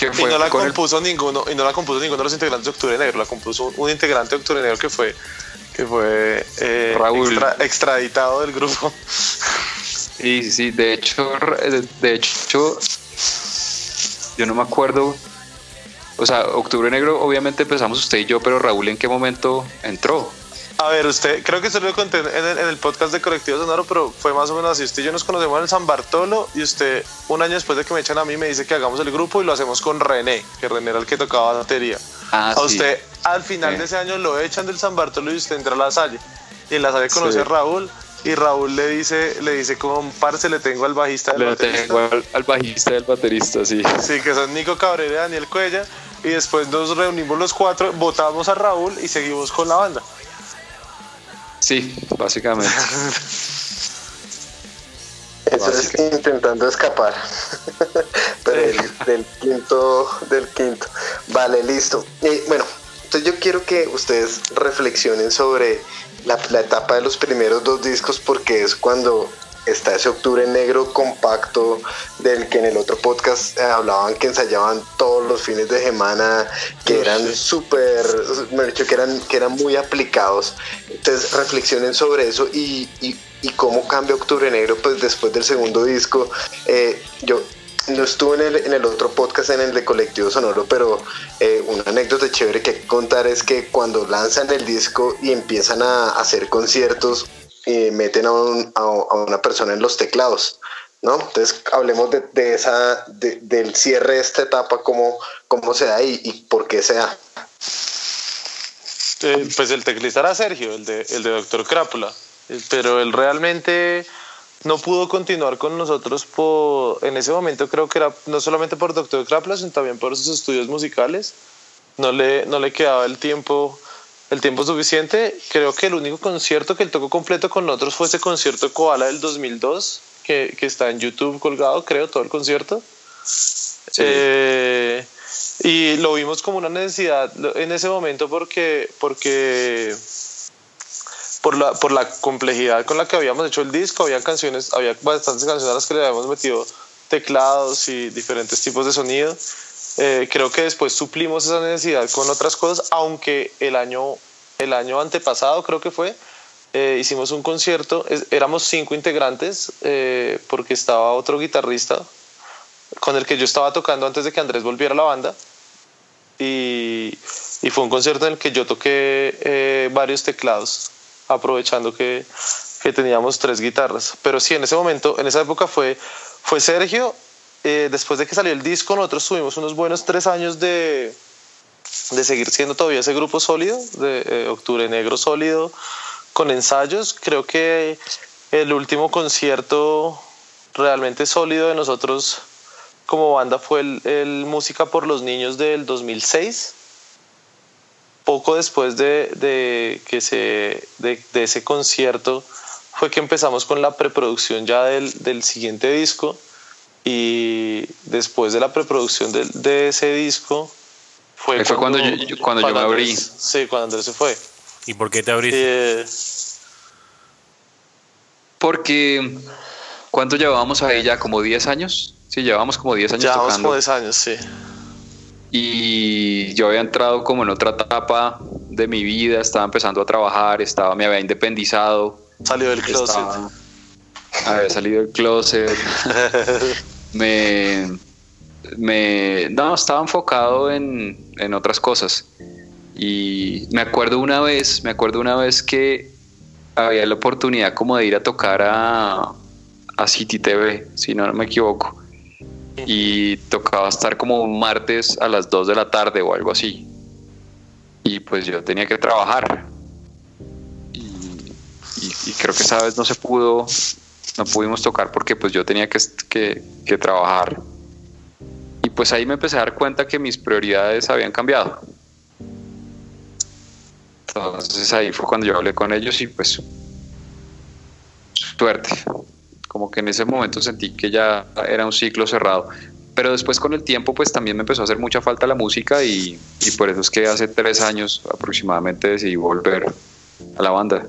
y no la compuso ninguno y no la compuso ninguno de los integrantes de Octubre Negro la compuso un integrante de Octubre Negro que fue que fue eh, extraditado del grupo. Sí sí de hecho de hecho yo no me acuerdo o sea Octubre Negro obviamente empezamos usted y yo pero Raúl en qué momento entró a ver, usted, creo que se lo conté en el, podcast de Colectivo Sonoro, pero fue más o menos así. Usted y yo nos conocemos en San Bartolo y usted, un año después de que me echan a mí, me dice que hagamos el grupo y lo hacemos con René, que René era el que tocaba batería. Ah, a usted, al final de ese año, lo echan del San Bartolo y usted entra a la Salle. Y en la Salle conoce a Raúl y Raúl le dice, le dice como parce le tengo al bajista del le Tengo al, bajista del baterista, sí. Sí, que son Nico Cabrera y Daniel Cuella. Y después nos reunimos los cuatro, votamos a Raúl y seguimos con la banda. Sí, básicamente. [LAUGHS] Eso es intentando escapar. [LAUGHS] del, quinto, del quinto. Vale, listo. bueno, entonces yo quiero que ustedes reflexionen sobre la, la etapa de los primeros dos discos porque es cuando está ese octubre negro compacto del que en el otro podcast eh, hablaban que ensayaban todos los fines de semana, que eran súper, me dicho que eran, que eran muy aplicados. Entonces reflexionen sobre eso y, y, cómo cambia octubre negro pues después del segundo disco. Eh, yo no estuve en el, en el, otro podcast, en el de Colectivo Sonoro, pero eh, una anécdota chévere que contar es que cuando lanzan el disco y empiezan a hacer conciertos, y meten a, una persona en los teclados. ¿no? Entonces hablemos de, esa, del cierre de esta etapa, cómo, cómo se da y, por qué se da. Eh, pues el teclista era Sergio, el de, el de Doctor Crápula, eh, pero él realmente no pudo continuar con nosotros por, en ese momento creo que era no solamente por Doctor Crápula, sino también por sus estudios musicales. No le, no le quedaba el tiempo el tiempo suficiente. Creo que el único concierto que él tocó completo con nosotros fue ese concierto Koala del 2002, que, que está en YouTube colgado, creo, todo el concierto. Eh, y lo vimos como una necesidad en ese momento porque, porque por la, por la complejidad con la que habíamos hecho el disco, había canciones, había bastantes canciones a las que le habíamos metido teclados y diferentes tipos de sonido. Eh, creo que después suplimos esa necesidad con otras cosas, aunque el año, el año antepasado creo que fue, eh, hicimos un concierto, éramos cinco integrantes, eh, porque estaba otro guitarrista con el que yo estaba tocando antes de que Andrés volviera a la banda. Y, fue un concierto en el que yo toqué varios teclados, aprovechando que, que, teníamos tres guitarras. Pero sí, en ese momento, en esa época fue, fue Sergio, eh, después de que salió el disco, nosotros tuvimos unos buenos tres años de, de seguir siendo todavía ese grupo sólido, de eh, Octubre Negro sólido, con ensayos. Creo que el último concierto realmente sólido de nosotros como banda fue el, Música por los Niños del 2006. Poco después de, que se, de, ese concierto fue que empezamos con la preproducción ya del, siguiente disco y después de la preproducción de, ese disco fue, cuando, yo, cuando, yo me abrí. Sí, cuando Andrés se fue. ¿Y por qué te abriste? porque, ¿cuánto llevábamos ahí ya? ¿Como 10 años? Sí, llevábamos como 10 años llevábamos como 10 años, sí. Y yo había entrado como en otra etapa de mi vida, estaba empezando a trabajar, estaba, me había independizado. Salió del closet. había salido del closet. [LAUGHS] me, me, no, estaba enfocado en, en otras cosas. Y me acuerdo una vez, me acuerdo una vez que había la oportunidad como de ir a tocar a, a City TV, si no me equivoco y tocaba estar como un martes a las 2 de la tarde o algo así. Y pues yo tenía que trabajar. Y, creo que esa vez no se pudo, no pudimos tocar porque pues yo tenía que, que, que trabajar. Y pues ahí me empecé a dar cuenta que mis prioridades habían cambiado. Entonces ahí fue cuando yo hablé con ellos y pues suerte como que en ese momento sentí que ya era un ciclo cerrado. Pero después con el tiempo pues también me empezó a hacer mucha falta la música y, por eso es que hace tres años aproximadamente decidí volver a la banda.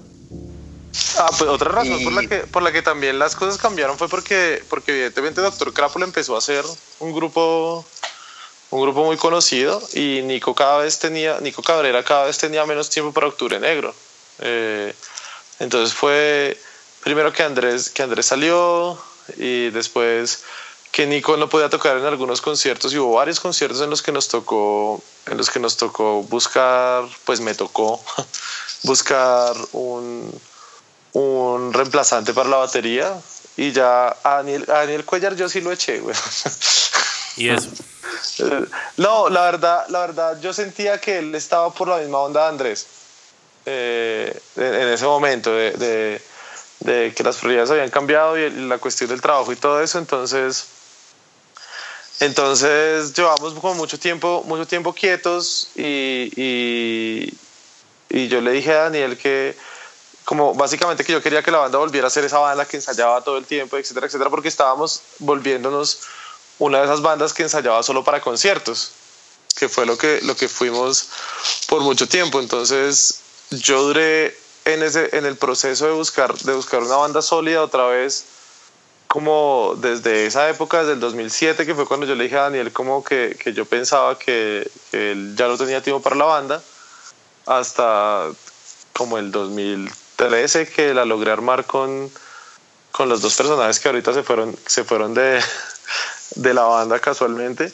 Ah, pues otra razón por, la que, por la que también las cosas cambiaron fue porque, porque evidentemente Doctor Crápula empezó a ser un grupo un grupo muy conocido y Nico cada vez tenía Nico Cabrera cada vez tenía menos tiempo para Octubre Negro. Eh, entonces fue primero que Andrés, que Andrés salió y después que Nico no podía tocar en algunos conciertos y hubo varios conciertos en los que nos tocó en los que nos tocó buscar pues me tocó [LAUGHS] buscar un, un reemplazante para la batería y ya a Daniel, Daniel Cuellar yo sí lo eché güey. y eso [LAUGHS] no la verdad la verdad yo sentía que él estaba por la misma onda de Andrés eh, en, ese momento de de que las prioridades habían cambiado y la cuestión del trabajo y todo eso, entonces entonces llevamos como mucho tiempo, mucho tiempo quietos y, y, y, yo le dije a Daniel que como básicamente que yo quería que la banda volviera a ser esa banda que ensayaba todo el tiempo, etcétera, etcétera, porque estábamos volviéndonos una de esas bandas que ensayaba solo para conciertos, que fue lo que, lo que fuimos por mucho tiempo. Entonces yo duré en, ese, en el proceso de buscar, de buscar una banda sólida otra vez, como desde esa época, desde el 2007, que fue cuando yo le dije a Daniel como que, que yo pensaba que, él ya no tenía tiempo para la banda, hasta como el 2013 que la logré armar con, con los dos personajes que ahorita se fueron, se fueron de, de la banda casualmente.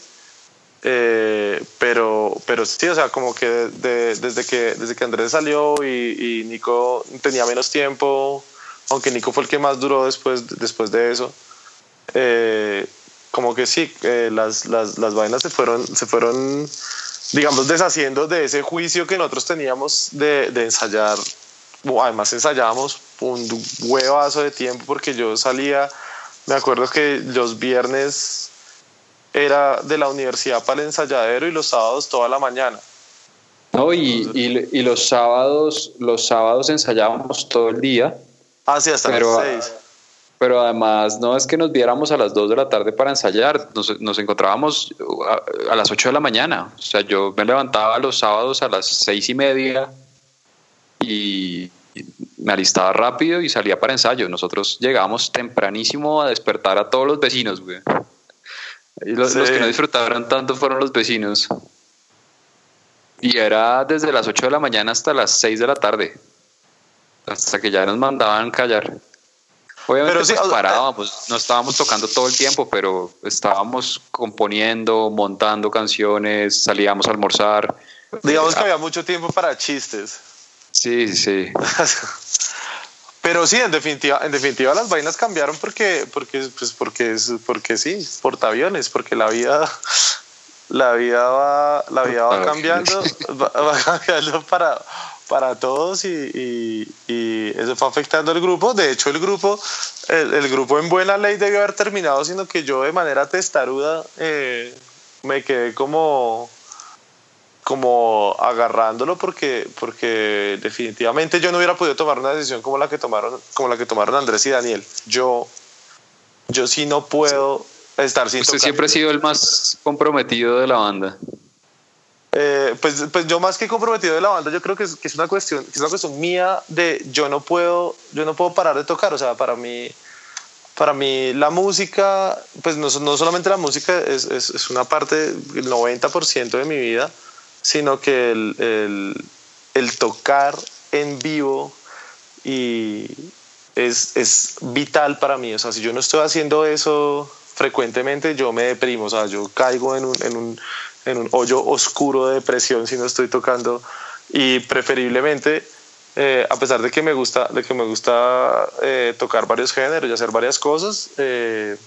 Eh, pero, pero sí, o sea, como que desde que desde que Andrés salió y, Nico tenía menos tiempo, aunque Nico fue el que más duró después, después de eso, eh, como que sí, eh, las, las, las, vainas se fueron, se fueron, digamos, deshaciendo de ese juicio que nosotros teníamos de, de ensayar. Además ensayábamos un huevazo de tiempo porque yo salía, me acuerdo que los viernes era de la universidad para el ensayadero y los sábados toda la mañana. No, y, y, los sábados, los sábados ensayábamos todo el día. Ah, sí, hasta pero, las seis. Pero además no es que nos viéramos a las 2 de la tarde para ensayar, nos, nos encontrábamos a, las 8 de la mañana. O sea, yo me levantaba los sábados a las seis y media y me alistaba rápido y salía para ensayo. Nosotros llegábamos tempranísimo a despertar a todos los vecinos, güey. Y los, que no disfrutaron tanto fueron los vecinos. Y era desde las 8 de la mañana hasta las 6 de la tarde. Hasta que ya nos mandaban callar. Obviamente pero pues, parábamos, no estábamos tocando todo el tiempo, pero estábamos componiendo, montando canciones, salíamos a almorzar. Digamos que había mucho tiempo para chistes. Sí, sí. [LAUGHS] pero sí, en definitiva, en definitiva las vainas cambiaron porque, porque, pues porque, porque sí, portaaviones, porque la vida, la vida va, la vida va cambiando, va, cambiando para, para todos y, y, eso fue afectando al grupo. De hecho, el grupo, el, grupo en buena ley debió haber terminado, sino que yo de manera testaruda eh, me quedé como como agarrándolo porque, porque definitivamente yo no hubiera podido tomar una decisión como la que tomaron, como la que tomaron Andrés y Daniel. Yo, yo sí no puedo estar sin Usted siempre ha sido el más comprometido de la banda. Eh, pues, pues yo más que comprometido de la banda, yo creo que es, que es una cuestión, que es una cuestión mía de yo no puedo, yo no puedo parar de tocar. O sea, para mí, para mí la música, pues no, no solamente la música es, es, es una parte, el 90% de mi vida sino que el, el, tocar en vivo y es, es, vital para mí. O sea, si yo no estoy haciendo eso frecuentemente, yo me deprimo, o sea, yo caigo en un, en un, en un hoyo oscuro de depresión si no estoy tocando y preferiblemente... Eh, a pesar de que me gusta, de que me gusta eh, tocar varios géneros y hacer varias cosas, eh,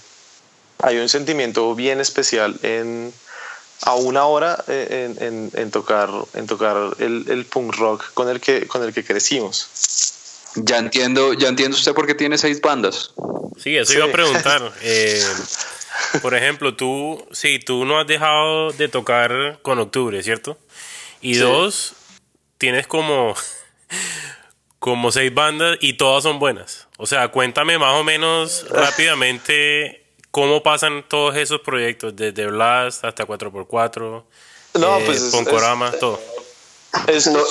hay un sentimiento bien especial en, a una hora eh, en, en, tocar, en tocar el, el, punk rock con el, que, con el que crecimos. Ya entiendo, ya entiendo usted por qué tiene seis bandas. Sí, eso iba a preguntar. [LAUGHS] Eh, por ejemplo, tú, sí, tú no has dejado de tocar con Octubre, ¿cierto? Y dos, tienes como, [LAUGHS] como seis bandas y todas son buenas. O sea, cuéntame más o menos [LAUGHS] rápidamente ¿Cómo pasan todos esos proyectos? Desde Blast hasta 4x4, no, eh, pues Punkorama, todo.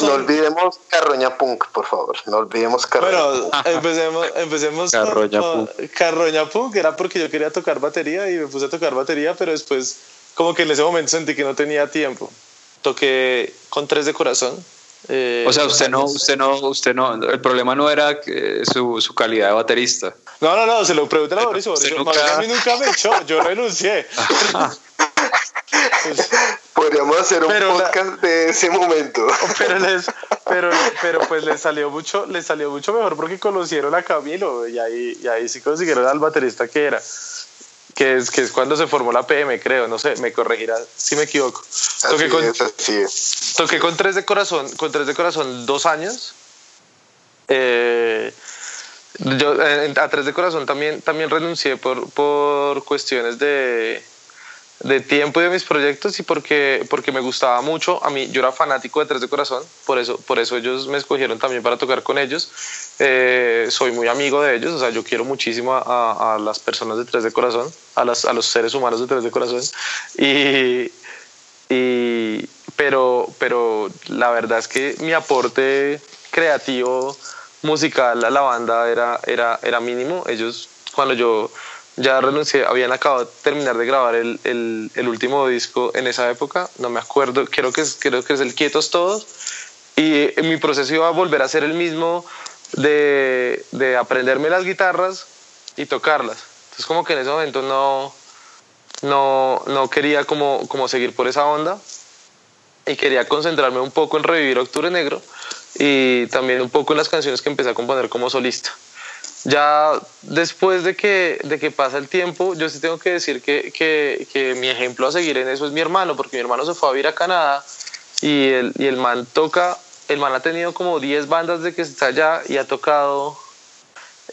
no, olvidemos Carroña Punk, por favor. No olvidemos Carroña Punk. [LAUGHS] empecemos, empecemos Carroña, Punk. Carroña Punk. Era porque yo quería tocar batería y me puse a tocar batería, pero después, como que en ese momento sentí que no tenía tiempo. Toqué con tres de corazón eh, o sea, usted no, usted no, usted no, el problema no era su, su, calidad de baterista. No, no, no, se lo pregunté a Mauricio. Nunca... A mí nunca me echó, yo renuncié. [LAUGHS] Podríamos hacer un podcast de ese momento. [LAUGHS] Pero, les, pero, pero pues les salió mucho, les salió mucho mejor porque conocieron a Camilo y ahí, y ahí sí consiguieron al baterista que era que es, que es cuando se formó la PM, creo, no sé, me corregirá si me equivoco. Toqué, con, toqué con tres de corazón, con tres de corazón dos años. Eh, yo a tres de corazón también, también renuncié por, por cuestiones de, de tiempo y de mis proyectos y porque, porque me gustaba mucho. A mí, yo era fanático de Tres de Corazón, por eso, por eso ellos me escogieron también para tocar con ellos. Eh, soy muy amigo de ellos, o sea, yo quiero muchísimo a, a, las personas de Tres de Corazón, a, las, a los seres humanos de Tres de Corazón. Y, y, pero, pero la verdad es que mi aporte creativo, musical a la banda era, era, era mínimo. Ellos, cuando yo ya renuncié, habían acabado de terminar de grabar el, el, el, último disco en esa época, no me acuerdo, creo que es, creo que es el Quietos Todos, y mi proceso iba a volver a ser el mismo de, de aprenderme las guitarras y tocarlas. Entonces como que en ese momento no, no, no quería como, como seguir por esa onda y quería concentrarme un poco en revivir Octubre Negro y también un poco en las canciones que empecé a componer como solista. Ya después de que, de que pasa el tiempo, yo sí tengo que decir que, que, que, mi ejemplo a seguir en eso es mi hermano, porque mi hermano se fue a vivir a Canadá y el, y el man toca, el man ha tenido como 10 bandas de que está allá y ha tocado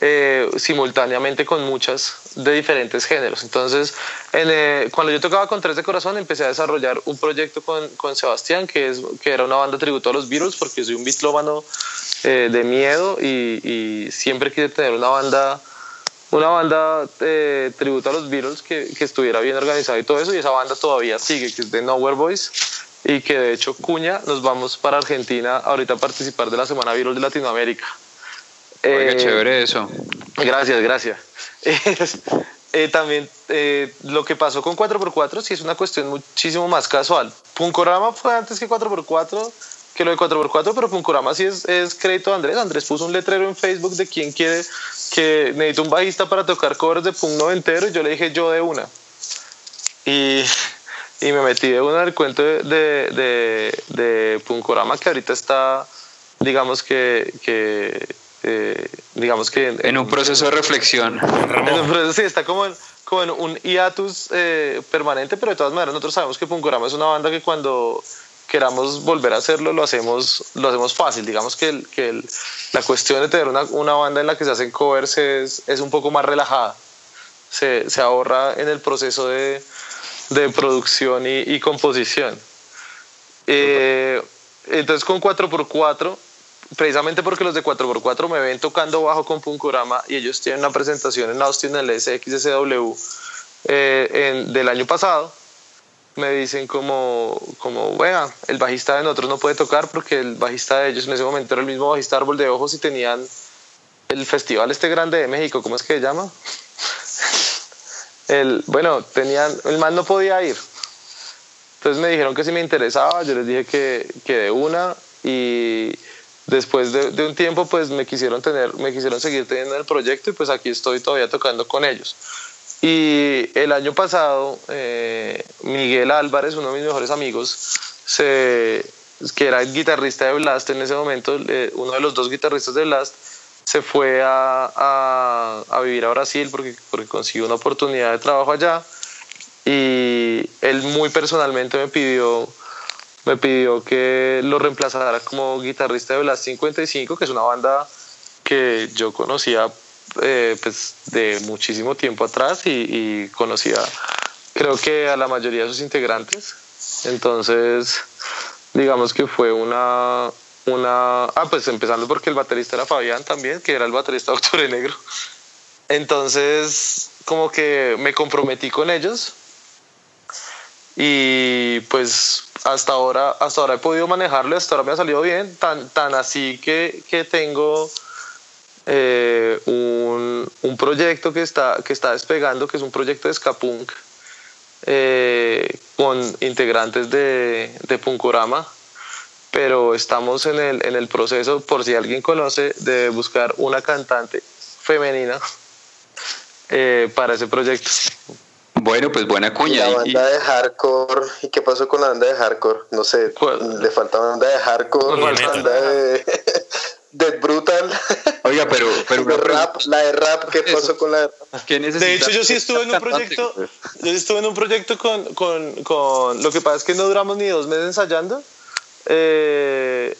eh, simultáneamente con muchas de diferentes géneros. Entonces, eh, cuando yo tocaba con Tres de Corazón, empecé a desarrollar un proyecto con, con Sebastián, que, es, que era una banda tributo a los Beatles, porque soy un bitlómano eh, de miedo y, siempre quise tener una banda una banda eh, tributo a los Beatles que, que, estuviera bien organizada y todo eso y esa banda todavía sigue que es de Nowhere Boys y que de hecho Cuña nos vamos para Argentina ahorita a participar de la Semana Beatles de Latinoamérica Oiga, eh, chévere eso gracias, gracias [LAUGHS] también lo que pasó con 4x4 sí es una cuestión muchísimo más casual Punkorama fue antes que 4x4 que lo de 4x4, pero Punkorama sí es, es crédito de Andrés. Andrés puso un letrero en Facebook de quien quiere que necesita un bajista para tocar covers de punk noventero y yo le dije yo de una. Y, [LAUGHS] y me metí de una del cuento de, de, de, Punkorama que ahorita está, digamos que, que eh, digamos que... En, un proceso de reflexión. En un proceso, sí, está como en, como en un hiatus eh, permanente, pero de todas maneras nosotros sabemos que Punkorama es una banda que cuando queramos volver a hacerlo, lo hacemos, lo hacemos fácil. Digamos que, el, que el, la cuestión de tener una, una, banda en la que se hacen covers es, es un poco más relajada. Se, se ahorra en el proceso de, de producción y, y composición. Eh, entonces con 4x4, precisamente porque los de 4x4 me ven tocando bajo con Punkorama y ellos tienen una presentación en Austin en el SXSW eh, del año pasado, me dicen como, como, bueno, el bajista de nosotros no puede tocar porque el bajista de ellos en ese momento era el mismo bajista Árbol de Ojos y tenían el festival este grande de México, ¿cómo es que se llama? [LAUGHS] El, bueno, tenían, el man no podía ir. Entonces me dijeron que si me interesaba, yo les dije que, que de una y después de, de, un tiempo pues me quisieron tener, me quisieron seguir teniendo el proyecto y pues aquí estoy todavía tocando con ellos. Y el año pasado, eh, Miguel Álvarez, uno de mis mejores amigos, se, que era el guitarrista de Blast en ese momento, eh, uno de los dos guitarristas de Blast, se fue a, a, a, vivir a Brasil porque, porque consiguió una oportunidad de trabajo allá. Y él muy personalmente me pidió, me pidió que lo reemplazara como guitarrista de Blast 55, que es una banda que yo conocía eh, pues de muchísimo tiempo atrás y, y, conocía creo que a la mayoría de sus integrantes. Entonces, digamos que fue una, una... Ah, pues empezando porque el baterista era Fabián también, que era el baterista de Octubre Negro. Entonces, como que me comprometí con ellos y pues hasta ahora, hasta ahora he podido manejarlo, hasta ahora me ha salido bien, tan, tan así que, que tengo eh, un, un, proyecto que está, que está despegando, que es un proyecto de Skapunk, eh, con integrantes de, de Punkorama, pero estamos en el, en el proceso, por si alguien conoce, de buscar una cantante femenina eh, para ese proyecto. Bueno, pues buena cuña. ¿Y la banda de hardcore, ¿y qué pasó con la banda de hardcore? No sé, le falta banda de hardcore, la banda de... Dead Brutal. Oiga, pero, pero la, rap, la de rap, ¿qué pasó con la de rap? De hecho, yo sí estuve en un proyecto, yo sí estuve en un proyecto con, con, con, lo que pasa es que no duramos ni dos meses ensayando, eh,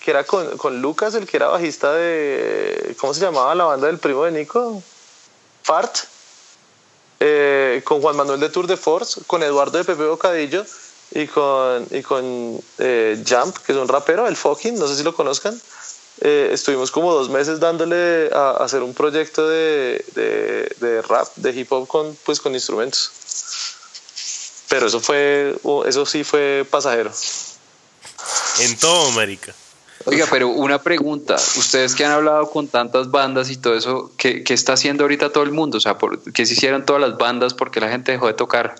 que era con, con, Lucas, el que era bajista de, ¿cómo se llamaba la banda del primo de Nico? Fart. Eh, con Juan Manuel de Tour de Force, con Eduardo de Pepe Bocadillo y con, y con eh, Jump, que es un rapero, el fucking, no sé si lo conozcan. Eh, estuvimos como dos meses dándole a, a hacer un proyecto de, de, de, rap, de hip hop con, pues, con instrumentos. Pero eso fue, eso sí fue pasajero. En todo América. Oiga, pero una pregunta, ustedes que han hablado con tantas bandas y todo eso, ¿qué, qué está haciendo ahorita todo el mundo? O sea, ¿por ¿qué se hicieron todas las bandas? porque la gente dejó de tocar?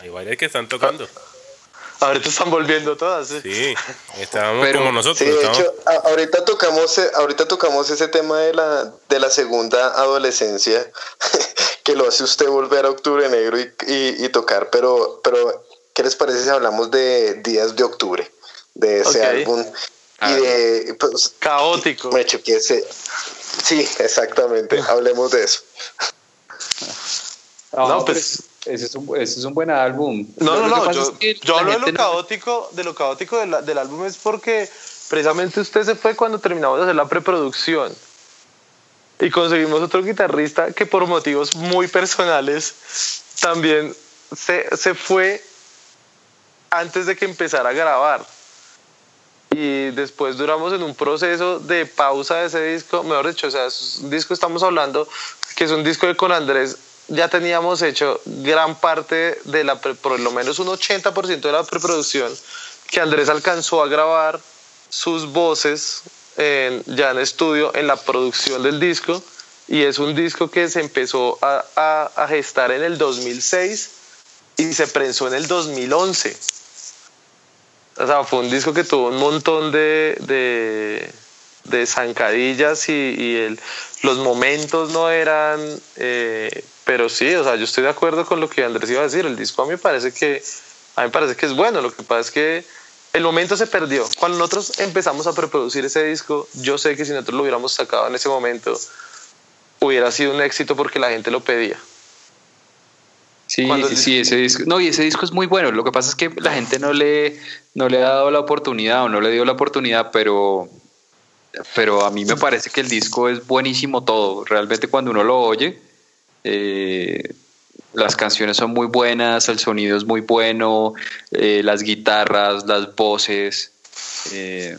Hay varias que están tocando. Ahorita están volviendo todas. Sí, sí estábamos como nosotros. Sí, de hecho, ahorita tocamos, ahorita tocamos ese tema de la, de la segunda adolescencia, [LAUGHS] que lo hace usted volver a Octubre Negro y, y, y, tocar, pero, pero ¿qué les parece si hablamos de Días de Octubre, de ese okay. álbum? Y de, pues, Caótico. Me choqué ese. Sí, exactamente, [LAUGHS] hablemos de eso. No, no pues ese es, un, ese es un buen álbum. No, no, no, yo, es que yo hablo de lo caótico, de lo caótico del, del álbum es porque precisamente usted se fue cuando terminamos de hacer la preproducción y conseguimos otro guitarrista que por motivos muy personales también se, se fue antes de que empezara a grabar. Y después duramos en un proceso de pausa de ese disco, mejor dicho, o sea, es un disco estamos hablando que es un disco de con Andrés ya teníamos hecho gran parte de la, por lo menos un 80% de la preproducción, que Andrés alcanzó a grabar sus voces en, ya en estudio en la producción del disco y es un disco que se empezó a, a, a gestar en el 2006 y se prensó en el 2011. O sea, fue un disco que tuvo un montón de, de, de zancadillas y, y el, los momentos no eran eh, pero sí, o sea, yo estoy de acuerdo con lo que Andrés iba a decir. El disco a mí me parece que, a mí me parece que es bueno. Lo que pasa es que el momento se perdió. Cuando nosotros empezamos a preproducir ese disco, yo sé que si nosotros lo hubiéramos sacado en ese momento, hubiera sido un éxito porque la gente lo pedía. Sí, sí, ese disco, no, y ese disco es muy bueno. Lo que pasa es que la gente no le, no le ha dado la oportunidad o no le dio la oportunidad, pero, pero a mí me parece que el disco es buenísimo todo. Realmente cuando uno lo oye, eh, las canciones son muy buenas, el sonido es muy bueno, eh, las guitarras, las voces. Eh,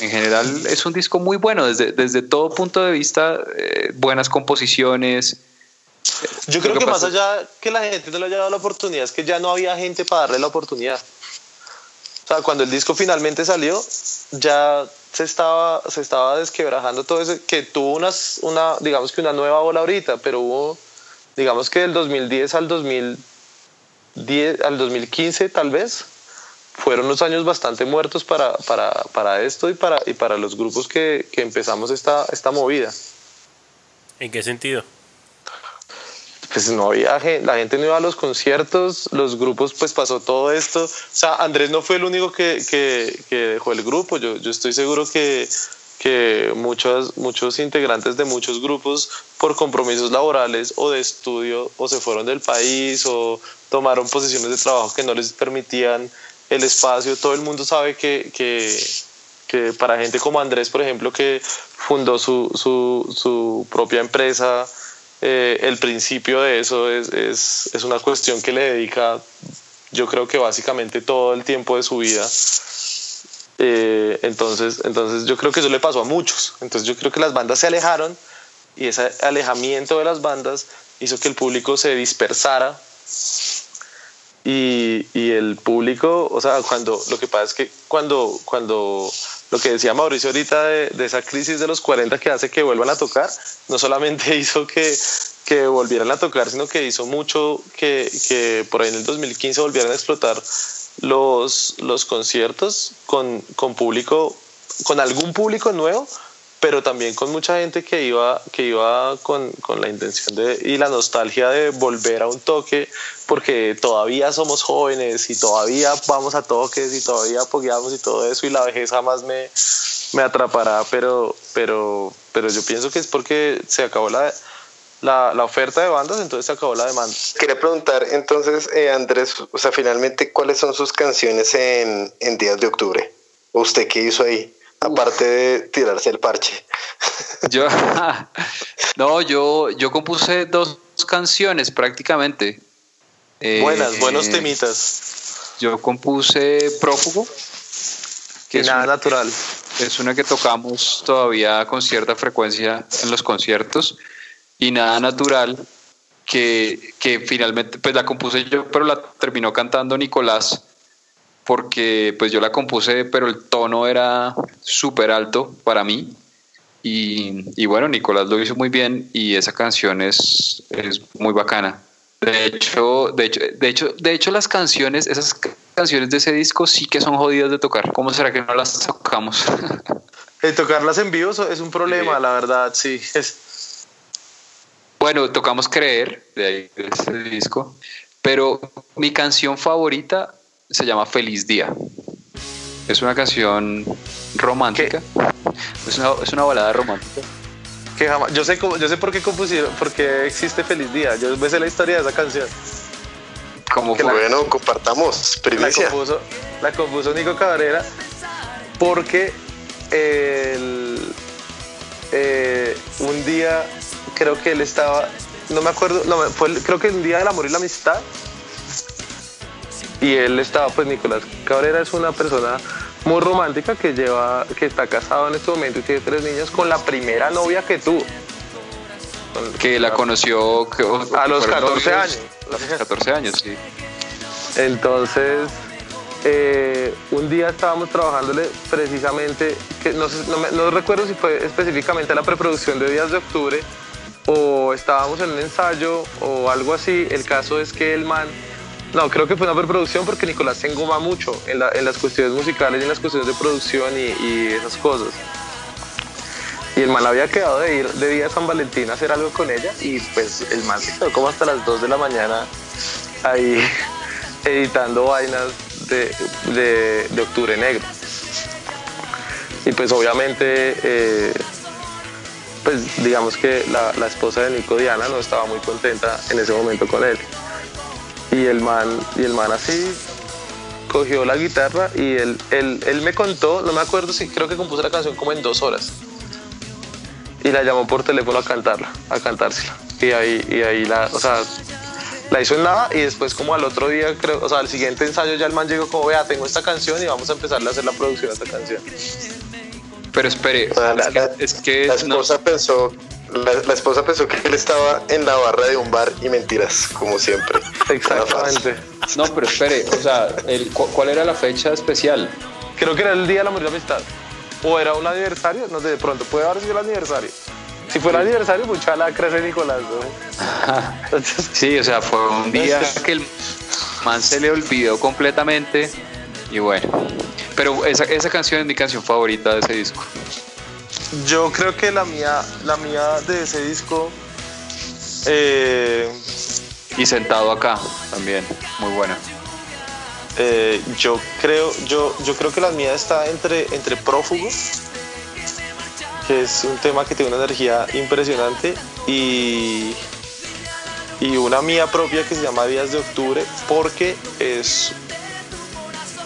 en general es un disco muy bueno desde, desde todo punto de vista, buenas composiciones. Yo creo que, más allá que la gente no le haya dado la oportunidad, es que ya no había gente para darle la oportunidad. O sea, cuando el disco finalmente salió, ya se estaba, se estaba desquebrajando todo eso, que tuvo unas, una, digamos que una nueva ola ahorita, pero hubo, digamos que del 2010 al 2010, al 2015 tal vez, fueron unos años bastante muertos para, para, para esto y para, y para los grupos que, que empezamos esta, esta movida. ¿En qué sentido? Pues no había la gente no iba a los conciertos, los grupos pues pasó todo esto. O sea, Andrés no fue el único que, que, dejó el grupo, yo, yo estoy seguro que, que muchos, muchos integrantes de muchos grupos por compromisos laborales o de estudio o se fueron del país o tomaron posiciones de trabajo que no les permitían el espacio. Todo el mundo sabe que, que, que para gente como Andrés, por ejemplo, que fundó su, su, su propia empresa, eh, el principio de eso es, es, es, una cuestión que le dedica, yo creo que básicamente todo el tiempo de su vida. Eh, entonces, entonces yo creo que eso le pasó a muchos. Entonces yo creo que las bandas se alejaron y ese alejamiento de las bandas hizo que el público se dispersara y, y, el público, o sea, cuando lo que pasa es que cuando, cuando lo que decía Mauricio ahorita de, esa crisis de los 40 que hace que vuelvan a tocar, no solamente [LAUGHS] hizo que, que volvieran a tocar, sino que hizo mucho que, que por ahí en el 2015 volvieran a explotar los, los conciertos con, con público, con algún público nuevo, pero también con mucha gente que iba, que iba con, con, la intención de, y la nostalgia de volver a un toque, porque todavía somos jóvenes y todavía vamos a toques y todavía apoyamos y todo eso, y la vejez jamás me, me atrapará, pero, pero, pero yo pienso que es porque se acabó la, la, la, oferta de bandas, entonces se acabó la demanda. Quería preguntar entonces, eh, Andrés, o sea, finalmente, ¿cuáles son sus canciones en, en días de octubre? ¿Usted qué hizo ahí? Aparte de tirarse el parche. Yo, [LAUGHS] no, yo, yo compuse dos canciones prácticamente. Buenas, buenos eh, temitas. Yo compuse Prófugo. Que es nada natural. Es una que tocamos todavía con cierta frecuencia en los conciertos. Y nada natural, que, que finalmente, pues la compuse yo, pero la terminó cantando Nicolás porque pues yo la compuse, pero el tono era súper alto para mí. Y, bueno, Nicolás lo hizo muy bien y esa canción es, es muy bacana. De hecho, de hecho, de hecho, de hecho, las canciones, esas canciones de ese disco sí que son jodidas de tocar. ¿Cómo será que no las tocamos? El tocarlas en vivo es un problema, la verdad, sí. Es... [LAUGHS] Bueno, tocamos Creer de ahí de ese disco, pero mi canción favorita se llama Feliz Día. Es una canción romántica. Es una, es una, balada romántica. Que jamás, yo sé yo sé por qué compusieron, por qué existe Feliz Día. Yo sé la historia de esa canción. Como que bueno, compartamos primicia. La compuso, la compuso Nico Cabrera porque el, eh, un día creo que él estaba, no me acuerdo, no, fue, creo que el día del amor y la amistad y él estaba, pues Nicolás Cabrera es una persona muy romántica que lleva, que está casado en este momento y tiene tres niños con la primera novia que tuvo. Que la conoció a los 14 años. A los 14 años, sí. Entonces, eh, un día estábamos trabajándole precisamente, que no, no, recuerdo si fue específicamente la preproducción de Días de Octubre o estábamos en un ensayo o algo así. El caso es que el man no, creo que fue una preproducción porque Nicolás se engoma mucho en, las cuestiones musicales y en las cuestiones de producción y, esas cosas. Y el man había quedado de ir de día a San Valentín a hacer algo con ella y pues el man se quedó como hasta las 2 de la mañana ahí [LAUGHS] editando vainas de, de, Octubre Negro. Y pues obviamente, eh, pues digamos que la, la, esposa de Nico Diana no estaba muy contenta en ese momento con él. Y el man, y el man así cogió la guitarra y él, él, él me contó, no me acuerdo si creo que compuso la canción como en dos horas. Y la llamó por teléfono a cantarla, a cantársela. Y ahí, y ahí la, o sea, la hizo en nada y después como al otro día, creo, o sea, al siguiente ensayo ya el man llegó como, vea, tengo esta canción y vamos a empezar a hacer la producción de esta canción. Pero espere, es, que, la esposa pensó la, esposa pensó que él estaba en la barra de un bar y mentiras, como siempre. [LAUGHS] Exactamente. No, pero espere, o sea, el, ¿cuál era la fecha especial? Creo que era el día de la muerte de amistad. O era un aniversario, no sé, de pronto puede haber sido el aniversario. Si fuera el aniversario, mucha la crece Nicolás. [LAUGHS] sí, o sea, fue un día [LAUGHS] que el man se le olvidó completamente y bueno. Pero esa, esa canción es mi canción favorita de ese disco. Yo creo que la mía, la mía de ese disco. Eh, y sentado acá también, muy buena. Eh, yo creo, yo, yo creo que la mía está entre, entre prófugo, que es un tema que tiene una energía impresionante, y, y una mía propia que se llama Días de Octubre, porque es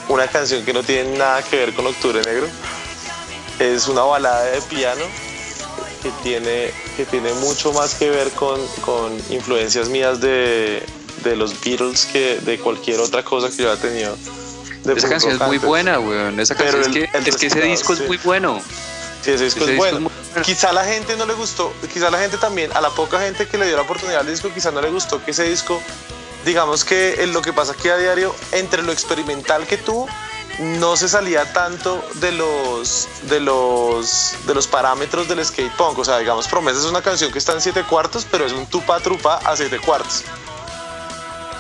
una canción que no tiene nada que ver con Octubre Negro es una balada de piano que tiene, que tiene mucho más que ver con, influencias mías de, los Beatles que de cualquier otra cosa que yo haya tenido. Esa canción es muy buena, weón. Esa canción es, que, es que ese disco es muy bueno. Sí, ese disco, es, bueno. Quizá a la gente no le gustó, quizá la gente también, a la poca gente que le dio la oportunidad al disco, quizá no le gustó que ese disco, digamos que lo que pasa aquí a diario, entre lo experimental que tuvo no se salía tanto de los, de los, de los parámetros del skate punk. O sea, digamos, Promesa es una canción que está en siete cuartos, pero es un tupa trupa a siete cuartos.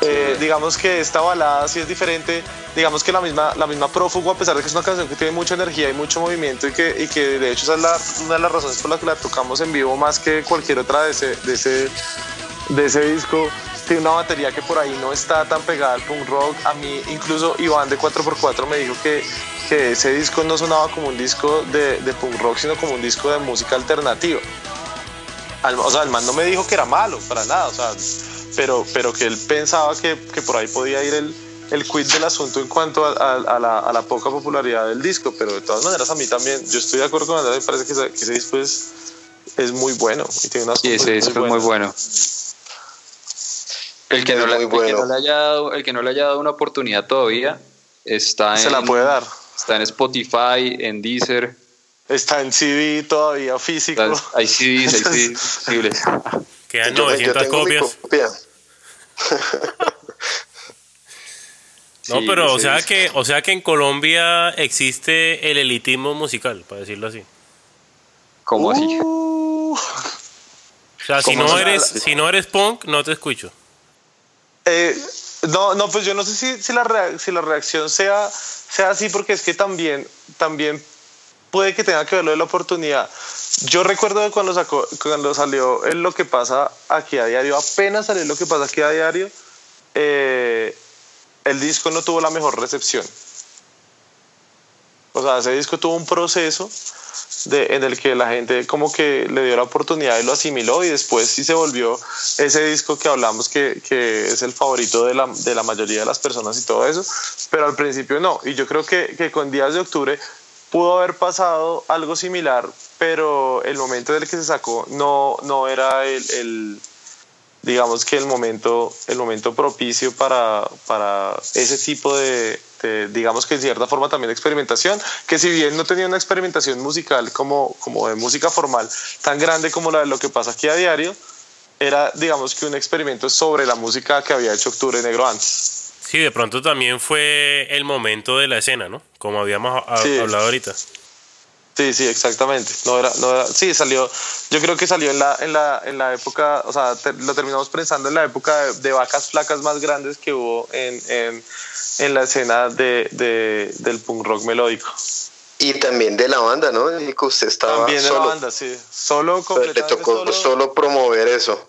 Eh, digamos que esta balada sí es diferente. Digamos que la misma, la misma Prófugo, a pesar de que es una canción que tiene mucha energía y mucho movimiento y que, y que de hecho esa es la, una de las razones por las que la tocamos en vivo más que cualquier otra de ese, de ese, de ese disco tiene una batería que por ahí no está tan pegada al punk rock. A mí, incluso Iván de 4x4 me dijo que, que ese disco no sonaba como un disco de, de, punk rock, sino como un disco de música alternativa. o sea, el man no me dijo que era malo, para nada, o sea, pero, pero que él pensaba que, que por ahí podía ir el, el quid del asunto en cuanto a, a, la, a, la, poca popularidad del disco, pero de todas maneras a mí también, yo estoy de acuerdo con Andrés, me parece que ese, que ese disco es, es, muy bueno y tiene unas sí, ese disco es muy bueno. El que, no, le haya dado, el que no le haya dado una oportunidad todavía está Se la puede dar. Está en Spotify, en Deezer. Está en CD todavía físico. hay CDs, hay CDs Quedan 900 copias. no, pero o sea que, o sea que en Colombia existe el elitismo musical, para decirlo así. ¿Cómo así? Uh. O sea, si no eres, si no eres punk, no te escucho. Eh, no, no, pues yo no sé si, si, la, reacción sea, sea así, porque es que también, también puede que tenga que ver lo de la oportunidad. Yo recuerdo cuando, sacó, cuando salió Lo que pasa aquí a diario, apenas salió Lo que pasa aquí a diario, eh, el disco no tuvo la mejor recepción. O sea, ese disco tuvo un proceso en el que la gente como que le dio la oportunidad y lo asimiló y después sí se volvió ese disco que hablamos que, que es el favorito de la, de la, mayoría de las personas y todo eso, pero al principio no. Y yo creo que, que con Días de Octubre pudo haber pasado algo similar, pero el momento en el que se sacó no, no era el, el digamos que el momento, el momento propicio para, para ese tipo de, digamos que en cierta forma también experimentación, que si bien no tenía una experimentación musical como, como de música formal tan grande como la de lo que pasa aquí a diario, era digamos que un experimento sobre la música que había hecho Octubre Negro antes. Sí, de pronto también fue el momento de la escena, ¿no? Como habíamos hablado ahorita. Sí, sí, exactamente. No era, no era, sí, salió, yo creo que salió en la, en la, en la época, o sea, lo terminamos pensando en la época de, vacas flacas más grandes que hubo en, en, en la escena de, de, del punk rock melódico. Y también de la banda, ¿no? que usted estaba También de la banda, sí. Solo Le tocó solo, promover eso.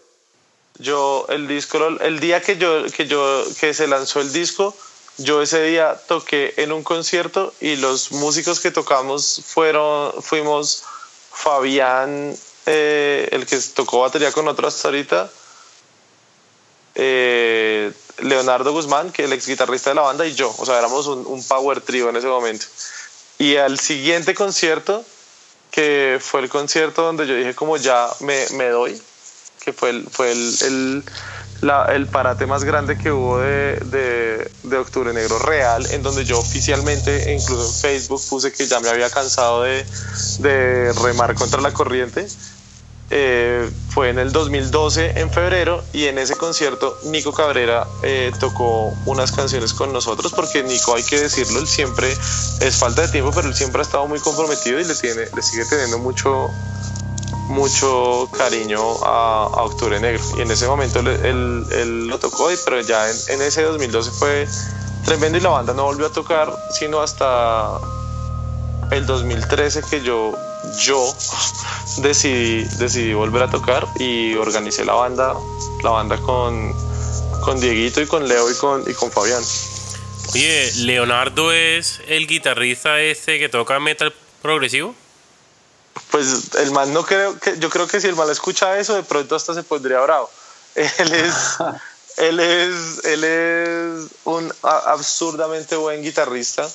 Yo, el disco, el día que yo, que yo, que se lanzó el disco, yo ese día toqué en un concierto y los músicos que tocamos fueron, fuimos Fabián, eh, el que tocó batería con otro hasta ahorita, eh, Leonardo Guzmán, que es el ex guitarrista de la banda, y yo. O sea, éramos un, power trio en ese momento. Y al siguiente concierto, que fue el concierto donde yo dije como ya me, me doy, que fue el, fue el, la, el parate más grande que hubo de, de, Octubre Negro real, en donde yo oficialmente, incluso en Facebook, puse que ya me había cansado de, de remar contra la corriente. Eh, fue en el 2012 en febrero y en ese concierto Nico Cabrera eh, tocó unas canciones con nosotros porque Nico hay que decirlo él siempre es falta de tiempo pero él siempre ha estado muy comprometido y le tiene le sigue teniendo mucho mucho cariño a, a Octubre Negro y en ese momento él, lo tocó pero ya en, en ese 2012 fue tremendo y la banda no volvió a tocar sino hasta el 2013 que yo yo [LAUGHS] decidí, decidí volver a tocar y organicé la banda, la banda con, con Dieguito y con Leo y con, y con Fabián. Oye, ¿Leonardo es el guitarrista este que toca metal progresivo? Pues el man no creo que, yo creo que si el man escucha eso, de pronto hasta se pondría bravo. [LAUGHS] Él es, [LAUGHS] él es, él es un absurdamente buen guitarrista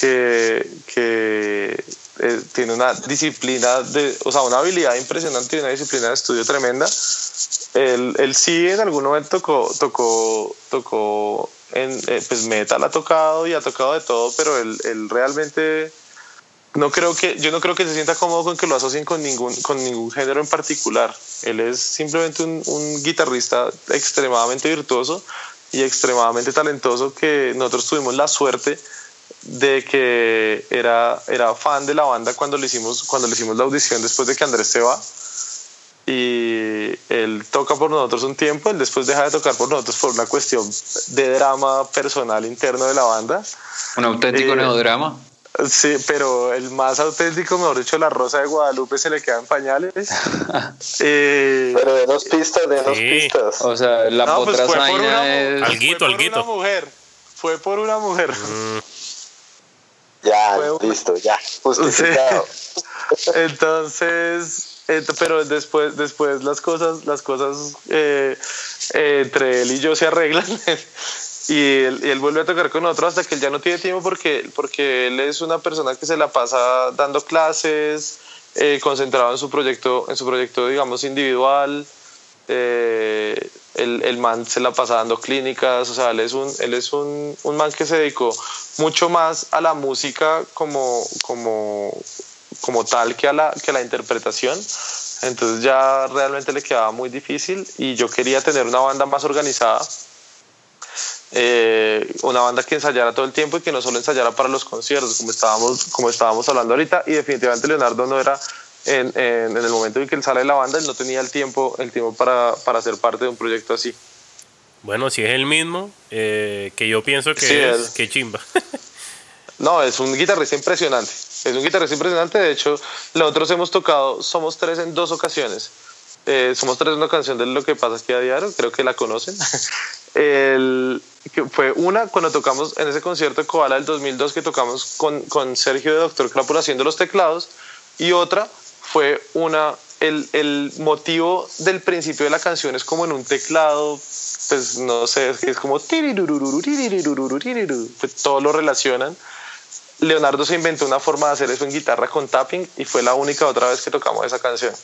que, que eh, tiene una disciplina, de, o sea, una habilidad impresionante y una disciplina de estudio tremenda. Él, él sí en algún momento tocó, tocó, tocó en, eh, pues metal ha tocado y ha tocado de todo, pero él, él realmente no creo que yo no creo que se sienta cómodo con que lo asocien con ningún con ningún género en particular él es simplemente un, un, guitarrista extremadamente virtuoso y extremadamente talentoso que nosotros tuvimos la suerte de que era, era fan de la banda cuando le, hicimos, cuando le hicimos la audición después de que Andrés se va. Y él toca por nosotros un tiempo, él después deja de tocar por nosotros por una cuestión de drama personal interno de la banda. Un auténtico eh, neodrama. Sí, pero el más auténtico, mejor dicho, la Rosa de Guadalupe se le quedan pañales. [LAUGHS] eh, pero de dos pistas, de dos sí. pistas. O sea, la no, pues fue por una, es... Alguito, fue por alguito. una mujer. Fue por una mujer. Mm. Ya, Fue- listo, ya. Justificado. [LAUGHS] Entonces, pero después, después las cosas, las cosas eh, eh, entre él y yo se arreglan [LAUGHS] y él, y él vuelve a tocar con otro hasta que él ya no tiene tiempo porque, porque él es una persona que se la pasa dando clases, eh, concentrado en su proyecto, en su proyecto, digamos, individual. Eh, el, el man se la pasa dando clínicas, o sea, él es un, él es un, un man que se dedicó mucho más a la música como, como, como tal que a, la, que a la interpretación. Entonces ya realmente le quedaba muy difícil y yo quería tener una banda más organizada, eh, una banda que ensayara todo el tiempo y que no solo ensayara para los conciertos, como estábamos, como estábamos hablando ahorita, y definitivamente Leonardo no era, en, en, en el momento en que él sale de la banda, él no tenía el tiempo, el tiempo para, para ser parte de un proyecto así. Bueno, si es el mismo, eh, que yo pienso que Sí, es, es. que chimba. [LAUGHS] No, es un guitarrista impresionante. Es un guitarrista impresionante. De hecho, nosotros hemos tocado, somos tres en dos ocasiones. Eh, somos tres una canción de Lo que pasa aquí a diario, creo que la conocen. [LAUGHS] El, que fue una cuando tocamos en ese concierto de Koala del 2002 que tocamos con, con Sergio de Doctor Clapper haciendo los teclados. Y otra fue una, el, el motivo del principio de la canción es como en un teclado, pues no sé, es que es como pues todo lo relacionan. Leonardo se inventó una forma de hacer eso en guitarra con tapping y fue la única otra vez que tocamos esa canción.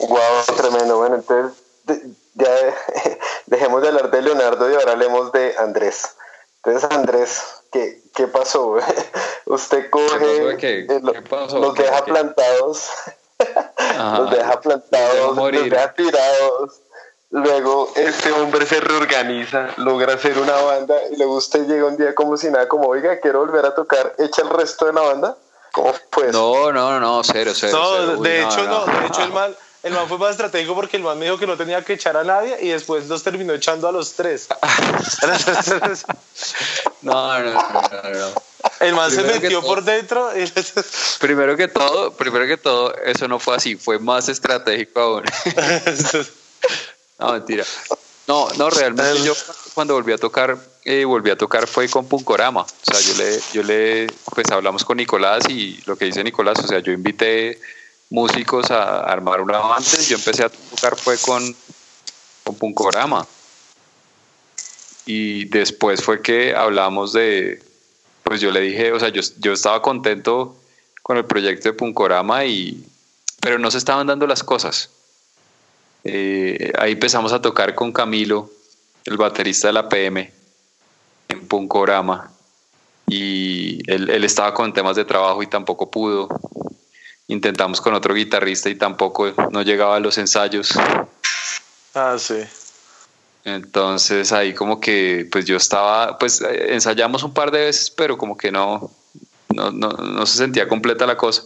Wow, tremendo. Bueno, entonces de- ya [LAUGHS] dejemos de hablar de Leonardo y ahora hablemos de Andrés. Entonces, Andrés, ¿qué, qué pasó? [LAUGHS] Usted coge, qué? eh, lo- ¿Qué pasó? los ¿Qué- deja plantados, [LAUGHS] Ajá. los deja plantados, los deja tirados. Luego este hombre se reorganiza, logra hacer una banda y luego usted llega un día como si nada, como oiga, quiero volver a tocar, echa el resto de la banda. ¿Cómo fue eso? No, no, no, cero, cero. No, cero. Uy, de hecho no, de hecho el man, el man fue más estratégico porque el man me dijo que no tenía que echar a nadie y después los terminó echando a los tres. [LAUGHS] No, no, no, no, no. El man se Primero metió todo- por dentro y [LAUGHS] [LAUGHS] Primero que todo, primero que todo, eso no fue así, fue más estratégico aún. No, mentira. No, no, realmente yo cuando volví a tocar, eh, volví a tocar fue con Punkorama. O sea, yo le, yo le, pues hablamos con Nicolás y lo que dice Nicolás, o sea, yo invité músicos a armar una banda yo empecé a tocar fue con, con Punkorama. Y después fue que hablamos de, pues yo le dije, o sea, yo, yo estaba contento con el proyecto de Punkorama y, pero no se estaban dando las cosas. Eh, ahí empezamos a tocar con Camilo, el baterista de la PM, en Punkorama. Y él, él, estaba con temas de trabajo y tampoco pudo. Intentamos con otro guitarrista y tampoco no llegaba a los ensayos. Ah, sí. Entonces ahí como que pues yo estaba, pues ensayamos un par de veces, pero como que no, no, no, no se sentía completa la cosa.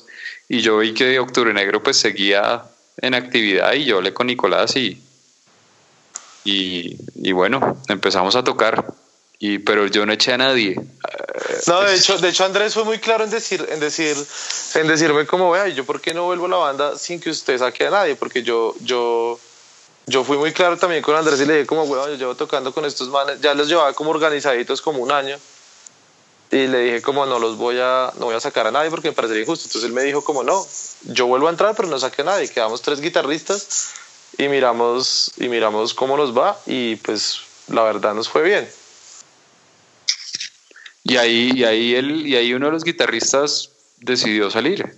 Y yo vi que Octubre Negro pues seguía en actividad y yo hablé con Nicolás y, y, bueno, empezamos a tocar. Y, pero yo no eché a nadie. No, de hecho, de hecho Andrés fue muy claro en decir, en decir, en decirme como vea, yo por qué no vuelvo a la banda sin que usted saque a nadie, porque yo, yo, yo fui muy claro también con Andrés y le dije como weón, yo llevo tocando con estos manes, ya los llevaba como organizaditos como un año y le dije como no los voy a no voy a sacar a nadie porque me parecería injusto entonces él me dijo como no yo vuelvo a entrar pero no saqué a nadie quedamos tres guitarristas y miramos y miramos cómo nos va y pues la verdad nos fue bien y ahí y ahí él y ahí uno de los guitarristas decidió salir.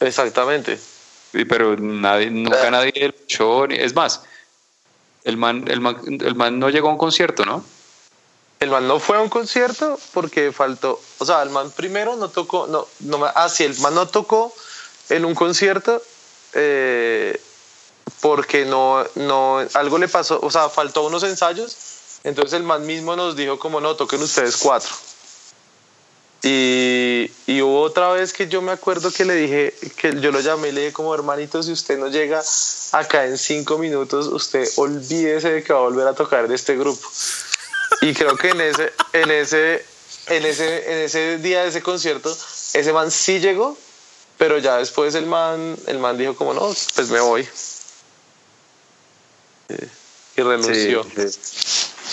Exactamente. Pero nadie nunca nadie echó es más el man, el man el man no llegó a un concierto no el man no fue a un concierto porque faltó, o sea, el man primero no tocó, no, no, ah, sí, el man no tocó en un concierto eh, porque no, no, algo le pasó, o sea, faltó unos ensayos, entonces el man mismo nos dijo como no, toquen ustedes cuatro. Y, y, hubo otra vez que yo me acuerdo que le dije, que yo lo llamé y le dije como hermanito, si usted no llega acá en cinco minutos, usted olvídese de que va a volver a tocar de este grupo. Y creo que en ese, en ese, en ese, en ese día de ese concierto, ese man sí llegó, pero ya después el man, el man dijo como no, pues me voy. Y renunció.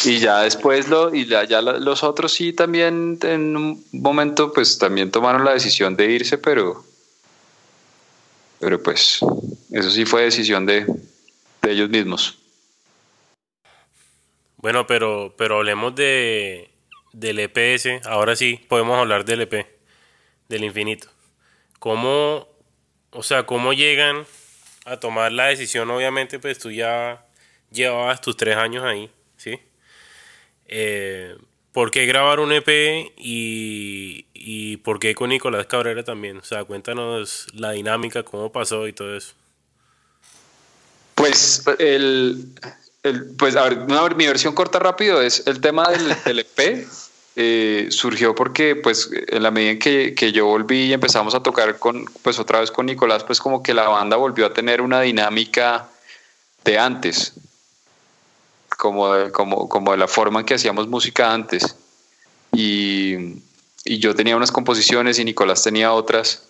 Y ya después lo, y ya, ya los otros sí también en un momento pues también tomaron la decisión de irse, pero pero pues eso sí fue decisión de, de ellos mismos. Bueno, pero, pero hablemos de, del EPS. Ahora sí podemos hablar del EP, del infinito. ¿Cómo, o sea, cómo llegan a tomar la decisión? Obviamente, pues tú ya llevabas tus tres años ahí. Eh, ¿Por qué grabar un EP y, y por qué con Nicolás Cabrera también? O sea, cuéntanos la dinámica, cómo pasó y todo eso. Pues el, pues a ver, mi versión corta rápido es el tema del, EP. [LAUGHS] Eh, surgió porque pues en la medida en que, yo volví y empezamos a tocar con pues otra vez con Nicolás pues como que la banda volvió a tener una dinámica de antes como como, como de la forma en que hacíamos música antes. Y, y yo tenía unas composiciones y Nicolás tenía otras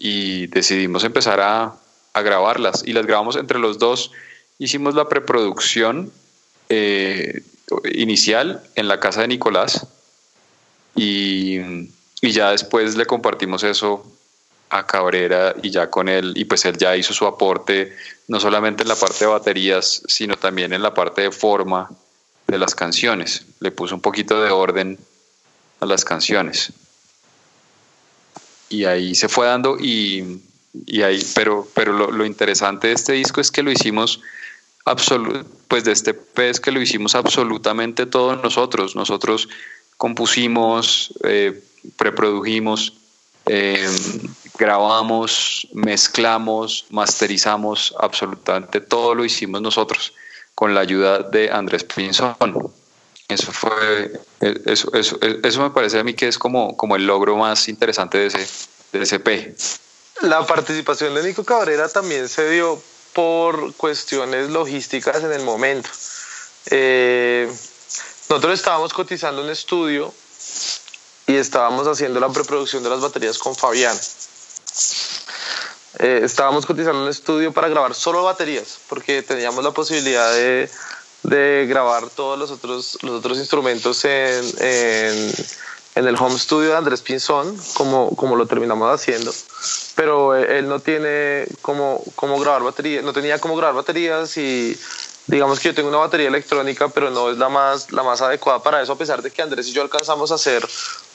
y decidimos empezar a, a grabarlas. Y las grabamos entre los dos. Hicimos la preproducción eh, inicial en la casa de Nicolás y, ya después le compartimos eso a Cabrera y ya con él, y pues él ya hizo su aporte, no solamente en la parte de baterías, sino también en la parte de forma de las canciones. Le puso un poquito de orden a las canciones. Y ahí se fue dando y, ahí, pero, pero lo, lo, interesante de este disco es que lo hicimos pues de este pez que lo hicimos absolutamente todos nosotros. Nosotros compusimos, eh, preprodujimos, eh, grabamos, mezclamos, masterizamos, absolutamente todo lo hicimos nosotros con la ayuda de Andrés Pinzón. Eso fue, eso, eso, eso me parece a mí que es como, como el logro más interesante de ese, de ese P. La participación de Nico Cabrera también se dio por cuestiones logísticas en el momento. Eh, nosotros estábamos cotizando un estudio y estábamos haciendo la preproducción de las baterías con Fabián. Eh, estábamos cotizando un estudio para grabar solo baterías, porque teníamos la posibilidad de, de grabar todos los otros, los otros instrumentos en, en, en el home studio de Andrés Pinzón, como, como lo terminamos haciendo. Pero él no tiene cómo, cómo grabar baterías, no tenía cómo grabar baterías y digamos que yo tengo una batería electrónica, pero no es la más, la más adecuada para eso, a pesar de que Andrés y yo alcanzamos a hacer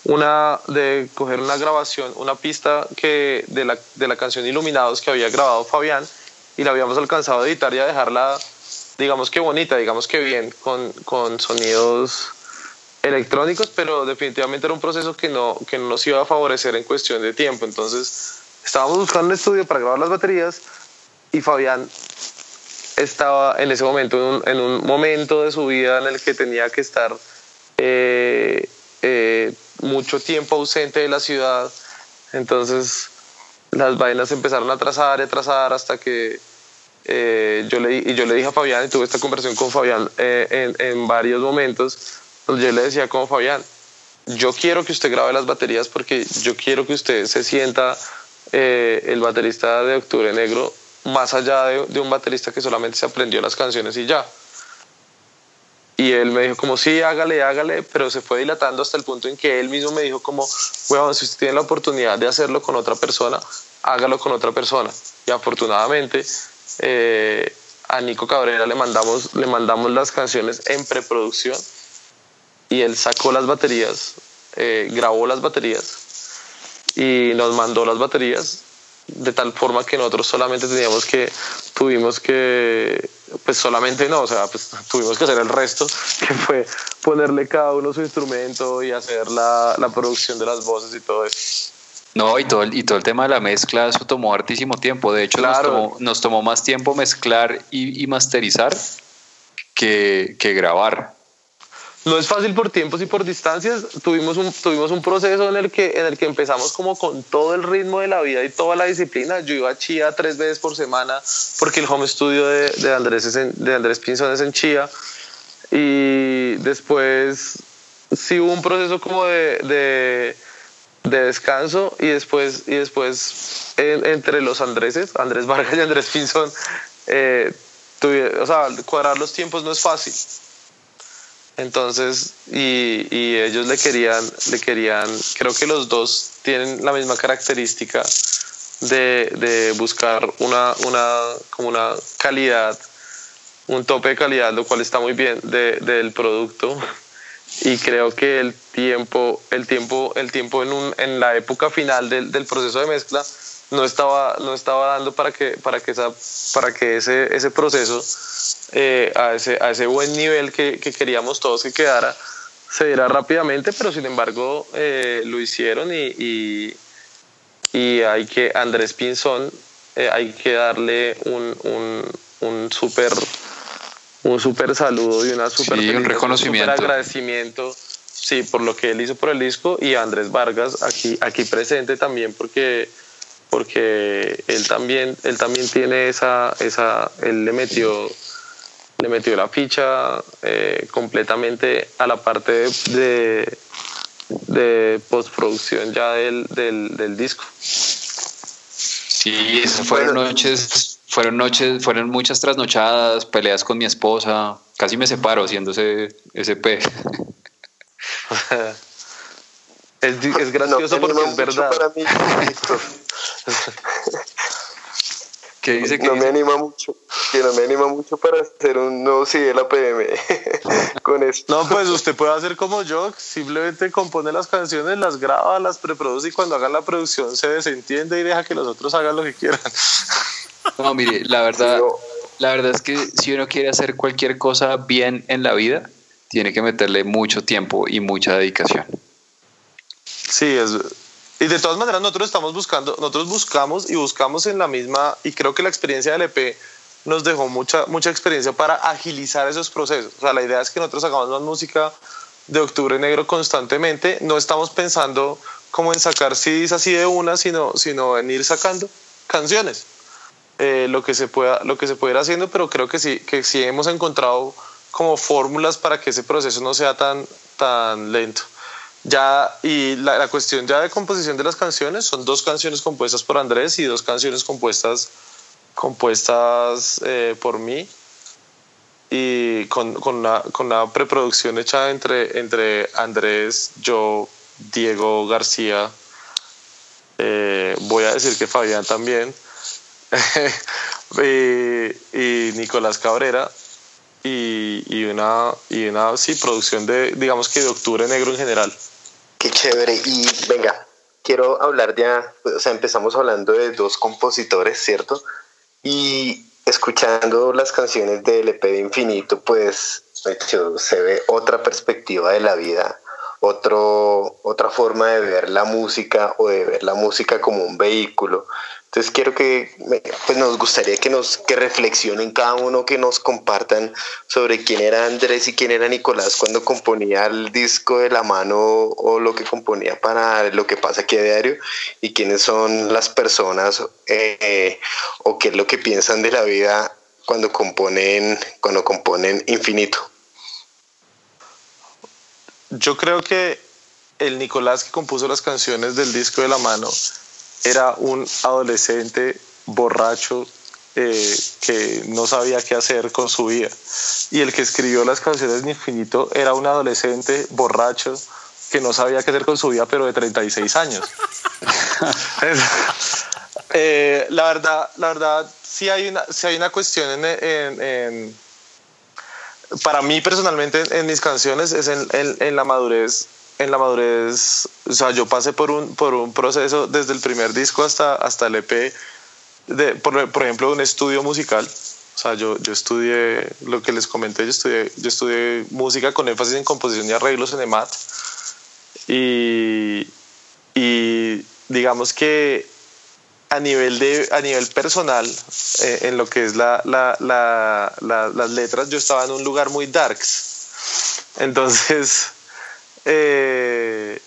una, de coger una grabación, una pista que de la, de la canción Iluminados que había grabado Fabián y la habíamos alcanzado a editar y a dejarla digamos que bonita, digamos que bien, con, con sonidos electrónicos, pero definitivamente era un proceso que no, que no nos iba a favorecer en cuestión de tiempo. Entonces estábamos buscando un estudio para grabar las baterías y Fabián estaba en ese momento, en un, en un momento de su vida en el que tenía que estar eh, eh, mucho tiempo ausente de la ciudad. Entonces las vainas empezaron a trazar y a trazar hasta que eh, yo, le, y yo le dije a Fabián, y tuve esta conversación con Fabián eh, en, en, varios momentos, donde yo le decía como Fabián, yo quiero que usted grabe las baterías porque yo quiero que usted se sienta eh, el baterista de Octubre Negro más allá de, de, un baterista que solamente se aprendió las canciones y ya. Y él me dijo como, sí, hágale, hágale, pero se fue dilatando hasta el punto en que él mismo me dijo como, bueno, si usted tiene la oportunidad de hacerlo con otra persona, hágalo con otra persona. Y afortunadamente eh, a Nico Cabrera le mandamos, le mandamos las canciones en preproducción y él sacó las baterías, eh, grabó las baterías y nos mandó las baterías de tal forma que nosotros solamente teníamos que, tuvimos que, pues solamente no, o sea, pues [LAUGHS] tuvimos que hacer el resto, [LAUGHS] que fue ponerle cada uno su instrumento y hacer la, la producción de las voces y todo eso. No, y todo, el, y todo el tema de la mezcla, eso tomó hartísimo tiempo. De hecho, claro. nos, tomó, nos, tomó, más tiempo mezclar y, y masterizar que, que, grabar. No es fácil por tiempos y por distancias. Tuvimos un, tuvimos un proceso en el, que, en el que empezamos como con todo el ritmo de la vida y toda la disciplina. Yo iba a Chía tres veces por semana porque el home studio de, de Andrés, es de Andrés Pinzón es en Chía. Y después sí hubo un proceso como de, de de descanso y después, y después en, entre los Andreses, Andrés Vargas y Andrés Pinzón, eh, tuve, o sea, cuadrar los tiempos no es fácil. Entonces, y, y, ellos le querían, le querían, creo que los dos tienen la misma característica de, de buscar una, una, como una calidad, un tope de calidad, lo cual está muy bien de, del producto. Y creo que el tiempo, el tiempo, el tiempo en, un, en la época final del, del, proceso de mezcla no estaba, no estaba dando para que, para que, esa, para que ese, ese proceso eh, a, ese, a ese buen nivel que, que, queríamos todos que quedara se diera rápidamente, pero sin embargo eh, lo hicieron y, y, y, hay que, Andrés Pinzón, eh, hay que darle un, un, un súper un súper saludo y una súper sí, un reconocimiento. Un agradecimiento sí, por lo que él hizo por el disco y Andrés Vargas aquí, aquí presente también porque, porque él, también, él también tiene esa, esa él le metió, le metió la ficha eh, completamente a la parte de, de, de postproducción ya del, del, del disco. Sí, esas fueron noches fueron noches, fueron muchas trasnochadas, peleas con mi esposa, casi me separo haciendo ese, ese P. [LAUGHS] es, es, [LAUGHS] gracioso no, porque es verdad. Para mí, [LAUGHS] ¿Qué dice que no dice? me anima mucho, que no me anima mucho para hacer un nuevo CD de la PM [LAUGHS] con esto. No, pues usted puede hacer como yo, simplemente compone las canciones, las graba, las preproduce y cuando haga la producción se desentiende y deja que los otros hagan lo que quieran. [LAUGHS] No, mire, la verdad, la verdad es que si uno quiere hacer cualquier cosa bien en la vida, tiene que meterle mucho tiempo y mucha dedicación. Sí, es, y de todas maneras nosotros estamos buscando, nosotros buscamos y buscamos en la misma, y creo que la experiencia del EP nos dejó mucha, mucha experiencia para agilizar esos procesos. O sea, la idea es que nosotros hagamos más música de Octubre Negro constantemente. No estamos pensando como en sacar CDs así de una, sino, sino en ir sacando canciones eh, lo que se pueda lo que se puede ir haciendo pero creo que sí que sí hemos encontrado como fórmulas para que ese proceso no sea tan tan lento ya y la, la, cuestión ya de composición de las canciones son dos canciones compuestas por Andrés y dos canciones compuestas compuestas eh, por mí. Y con, con, una, con una preproducción hecha entre, entre Andrés, yo, Diego García, eh, voy a decir que Fabián también, [LAUGHS] y, Nicolás Cabrera, y, una, y una sí, producción de, digamos que de Octubre Negro en general. Qué chévere. Y venga, quiero hablar ya, o sea, empezamos hablando de dos compositores, ¿cierto? Y escuchando las canciones de LP de Infinito, pues se ve otra perspectiva de la vida, otro, otra forma de ver la música o de ver la música como un vehículo. Entonces quiero que, pues nos gustaría que nos que reflexionen cada uno, que nos compartan sobre quién era Andrés y quién era Nicolás cuando componía el disco de la mano o lo que componía para lo que pasa aquí a diario y quiénes son las personas eh, o qué es lo que piensan de la vida cuando componen, cuando componen infinito. Yo creo que el Nicolás que compuso las canciones del disco de la mano era un adolescente borracho eh, que no sabía qué hacer con su vida. Y el que escribió las canciones de Infinito era un adolescente borracho que no sabía qué hacer con su vida, pero de 36 años. [LAUGHS] Eh, la verdad, la verdad, sí hay una, sí hay una cuestión en, para mí personalmente en, mis canciones es en la madurez en la madurez, o sea, yo pasé por un, por un proceso desde el primer disco hasta, hasta el EP, de, por, por ejemplo, un estudio musical. O sea, yo, yo estudié, lo que les comenté, yo estudié, yo estudié música con énfasis en composición y arreglos en EMAT. Y, y digamos que a nivel, de, a nivel personal, eh, en lo que es la, la, la, las letras, yo estaba en un lugar muy darks. Entonces, [LAUGHS] eh,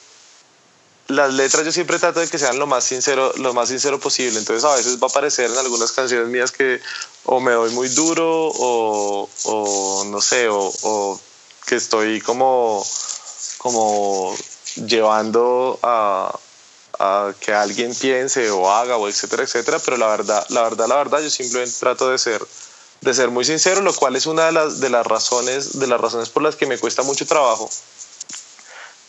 las letras yo siempre trato de que sean lo más sincero, lo más sincero posible. Entonces a veces va a aparecer en algunas canciones mías que o me doy muy duro o, no sé, o, que estoy como, como llevando a, que alguien piense o haga o etcétera, etcétera. Pero la verdad, la verdad, la verdad, yo simplemente trato de ser de ser muy sincero, lo cual es una de las, de las razones de las razones por las que me cuesta mucho trabajo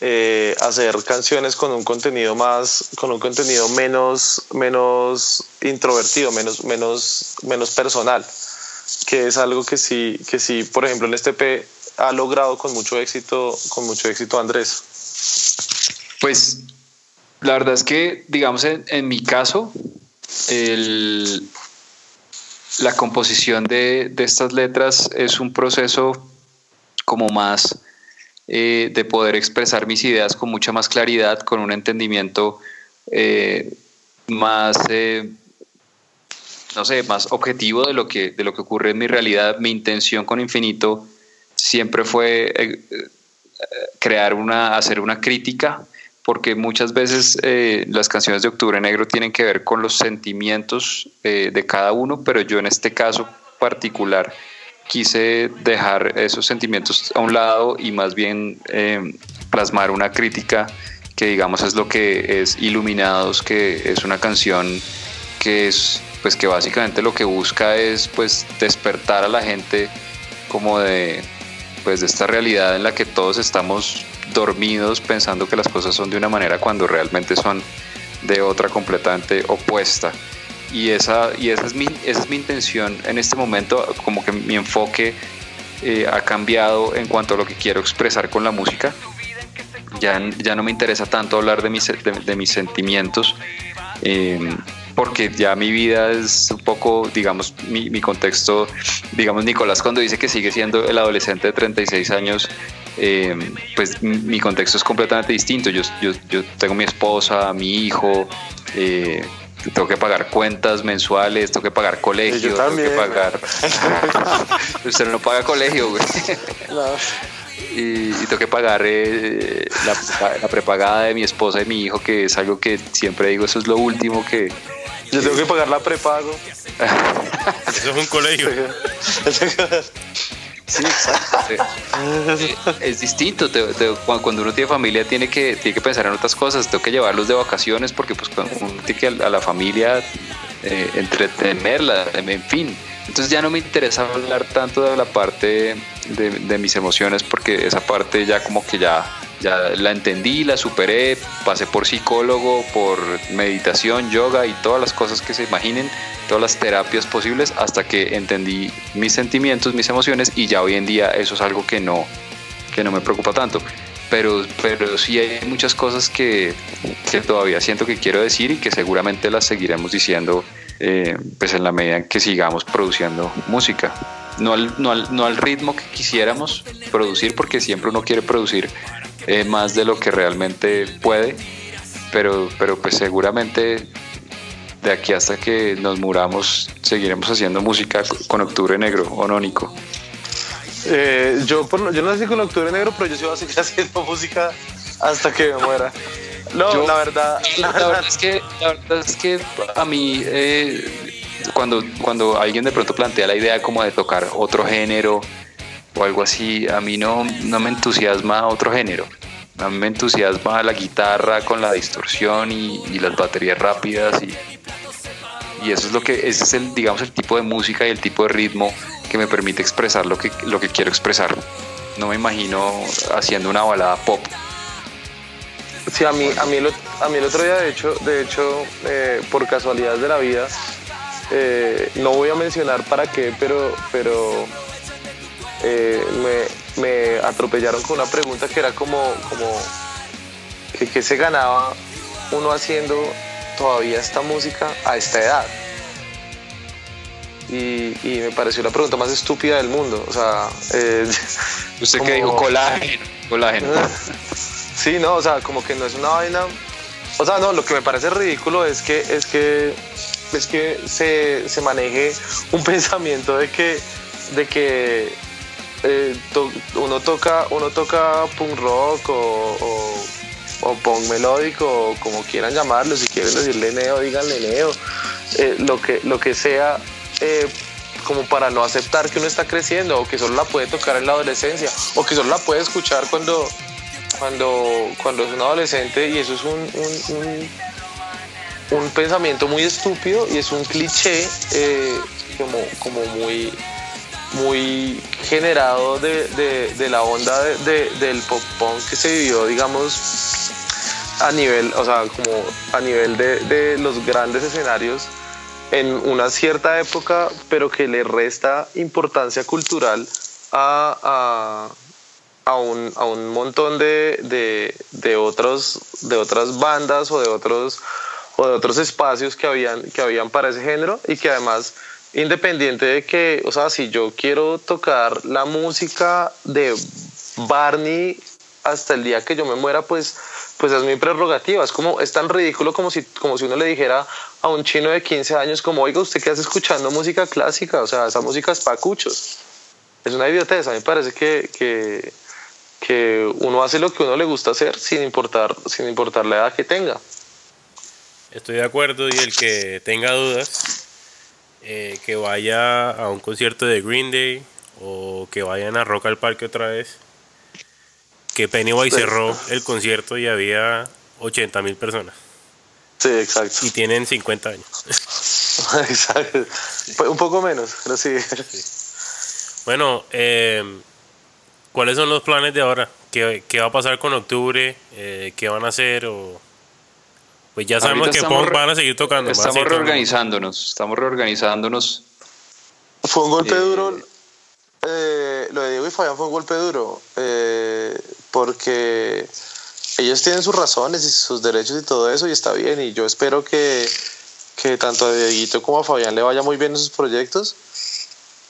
eh, hacer canciones con un contenido más, con un contenido menos, menos introvertido, menos, menos, menos personal, que es algo que sí, que sí, por ejemplo, en este P ha logrado con mucho éxito, con mucho éxito Andrés. Pues la verdad es que, digamos, en, en mi caso, la composición de, de, estas letras es un proceso como más eh, de poder expresar mis ideas con mucha más claridad, con un entendimiento eh, más, eh, no sé, más objetivo de lo, que, de lo que ocurre en mi realidad. Mi intención con Infinito siempre fue crear una, hacer una crítica, porque muchas veces las canciones de Octubre Negro tienen que ver con los sentimientos de cada uno, pero yo en este caso particular quise dejar esos sentimientos a un lado y más bien eh, plasmar una crítica que digamos es lo que es Iluminados, que es una canción que es pues que básicamente lo que busca es pues despertar a la gente como de pues de esta realidad en la que todos estamos dormidos pensando que las cosas son de una manera cuando realmente son de otra completamente opuesta y esa, y esa, es mi, esa es mi intención en este momento, como que mi enfoque eh, ha cambiado en cuanto a lo que quiero expresar con la música. Ya, ya no me interesa tanto hablar de mis, de, mis sentimientos, em, porque ya mi vida es un poco, digamos, mi, mi, contexto, digamos, Nicolás cuando dice que sigue siendo el adolescente de 36 años, em, pues mi contexto es completamente distinto. Yo, yo, yo tengo mi esposa, mi hijo, eh, tengo que pagar cuentas mensuales, tengo que pagar colegio, tengo que pagar. [LAUGHS] Usted no paga colegio, güey. [LAUGHS] Y, tengo que pagar eh, la, prepagada de mi esposa y mi hijo, que es algo que siempre digo, eso es lo último que. Yo tengo que pagar la prepago. [LAUGHS] eso es un colegio. [LAUGHS] Sí, exacto. es distinto. cuando uno tiene familia tiene que, tiene que pensar en otras cosas. Tengo que llevarlos de vacaciones porque pues uno tiene que a la familia eh, entretenerla, en fin. Entonces ya no me interesa hablar tanto de la parte de, mis emociones porque esa parte ya como que ya, ya la entendí, la superé, pasé por psicólogo, por meditación, yoga y todas las cosas que se imaginen, todas las terapias posibles hasta que entendí mis sentimientos, mis emociones y ya hoy en día eso es algo que no, que no me preocupa tanto. Pero, pero sí hay muchas cosas que, que todavía siento que quiero decir y que seguramente las seguiremos diciendo eh, pues en la medida en que sigamos produciendo música. No al, no, al, no al, ritmo que quisiéramos producir, porque siempre uno quiere producir eh, más de lo que realmente puede, pero, pero pues seguramente de aquí hasta que nos muramos seguiremos haciendo música con Octubre Negro o Nónico. Eh, yo, yo no sé con Octubre Negro, pero yo sí voy a seguir haciendo música hasta que me muera. No, la, verdad, [LAUGHS] la, verdad, es que, la verdad es que a mí, eh, cuando, cuando alguien de pronto plantea la idea como de tocar otro género o algo así, a mí no, no me entusiasma otro género. A mí me entusiasma la guitarra con la distorsión y, las baterías rápidas y, y, eso es lo que ese es el digamos el tipo de música y el tipo de ritmo que me permite expresar lo que lo que quiero expresar. No me imagino haciendo una balada pop Sí, a mí, a mí, el, a mí el otro día, de hecho, de hecho eh, por casualidad de la vida, eh, no voy a mencionar para qué, pero, pero eh, me, atropellaron con una pregunta que era como, como que, se ganaba uno haciendo todavía esta música a esta edad. Y, me pareció la pregunta más estúpida del mundo. O sea, [LAUGHS] ¿usted qué dijo? Colágeno. Colágeno. [LAUGHS] Sí, no, o sea, como que no es una vaina. O sea, no, lo que me parece ridículo es que es que es que se, maneje [LAUGHS] un pensamiento de que de que eh, uno toca uno toca punk rock o, o, punk melódico o como quieran llamarlo si quieren decirle neo díganle neo eh, lo que lo que sea eh, como para no aceptar que uno está creciendo o que solo la puede tocar en la adolescencia o que solo la puede escuchar cuando cuando, cuando es un adolescente y eso es un, un, pensamiento muy estúpido y es un cliché eh, como, como muy, muy generado de, la onda del pop punk que se vivió, digamos, a nivel, o sea, como a nivel de, los grandes escenarios en una cierta época, pero que le resta importancia cultural a un, a un montón de, de, otros, de otras bandas o de otros, o de otros espacios que habían, que habían para ese género y que además, independiente de que, o sea, si yo quiero tocar la música de Barney hasta el día que yo me muera, pues, pues es mi prerrogativa. Es como, es tan ridículo como si, como si uno le dijera a un chino de 15 años como, oiga, ¿usted qué hace escuchando música clásica? O sea, esa música es pacuchos. Es una idiotez. A mí me parece que, que, que uno hace lo que uno le gusta hacer sin importar, sin importar la edad que tenga. Estoy de acuerdo y el que tenga dudas, eh, que vaya a un concierto de Green Day o que vayan a Rock al Parque otra vez. Que Pennywise cerró el concierto y había 80 mil personas. Sí, exacto. Y tienen 50 años. [LAUGHS] exacto. Un poco menos, pero sí. Bueno, eh, ¿Cuáles son los planes de ahora? ¿Qué, qué va a pasar con octubre? Eh, ¿Qué van a hacer? O... Pues ya sabemos que van a seguir tocando. Estamos reorganizándonos, estamos reorganizándonos. Fue un golpe eh, duro. Eh, lo de Diego y Fabián fue un golpe duro. porque ellos tienen sus razones y sus derechos y todo eso, y está bien. Y yo espero que, que tanto a Dieguito como a Fabián le vaya muy bien en sus proyectos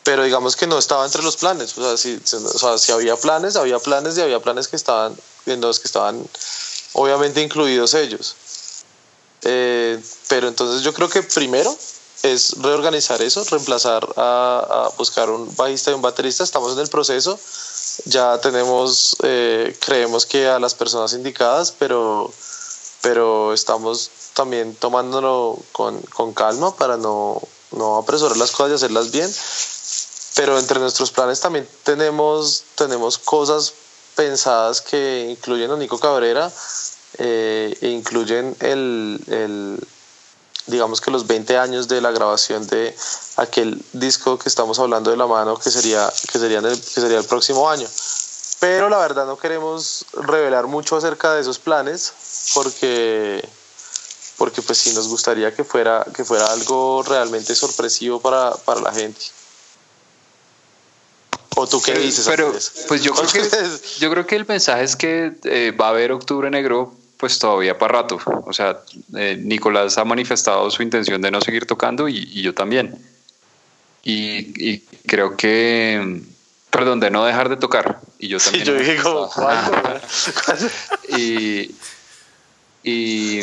pero digamos que no estaba entre los planes. O sea, si, o sea, si había planes, había planes y había planes que estaban, en los que estaban obviamente incluidos ellos. Eh, pero entonces yo creo que primero es reorganizar eso, reemplazar a, buscar un bajista y un baterista. Estamos en el proceso, ya tenemos, eh, creemos que a las personas indicadas, pero, pero estamos también tomándolo con, con calma para no, no apresurar las cosas y hacerlas bien pero entre nuestros planes también tenemos, tenemos cosas pensadas que incluyen a Nico Cabrera e incluyen el, digamos que los 20 años de la grabación de aquel disco que estamos hablando de la mano que sería, que sería, el, que sería el próximo año. Pero la verdad no queremos revelar mucho acerca de esos planes porque, porque pues sí nos gustaría que fuera, que fuera algo realmente sorpresivo para, para la gente. ¿O tú qué dices? Pero, pues yo creo, que, yo creo que el mensaje es que eh, va a haber Octubre Negro pues todavía para rato. O sea, eh, Nicolás ha manifestado su intención de no seguir tocando y, yo también. Y, creo que, perdón, de no dejar de tocar. Y yo también. Sí, yo dije como, [LAUGHS] y, y,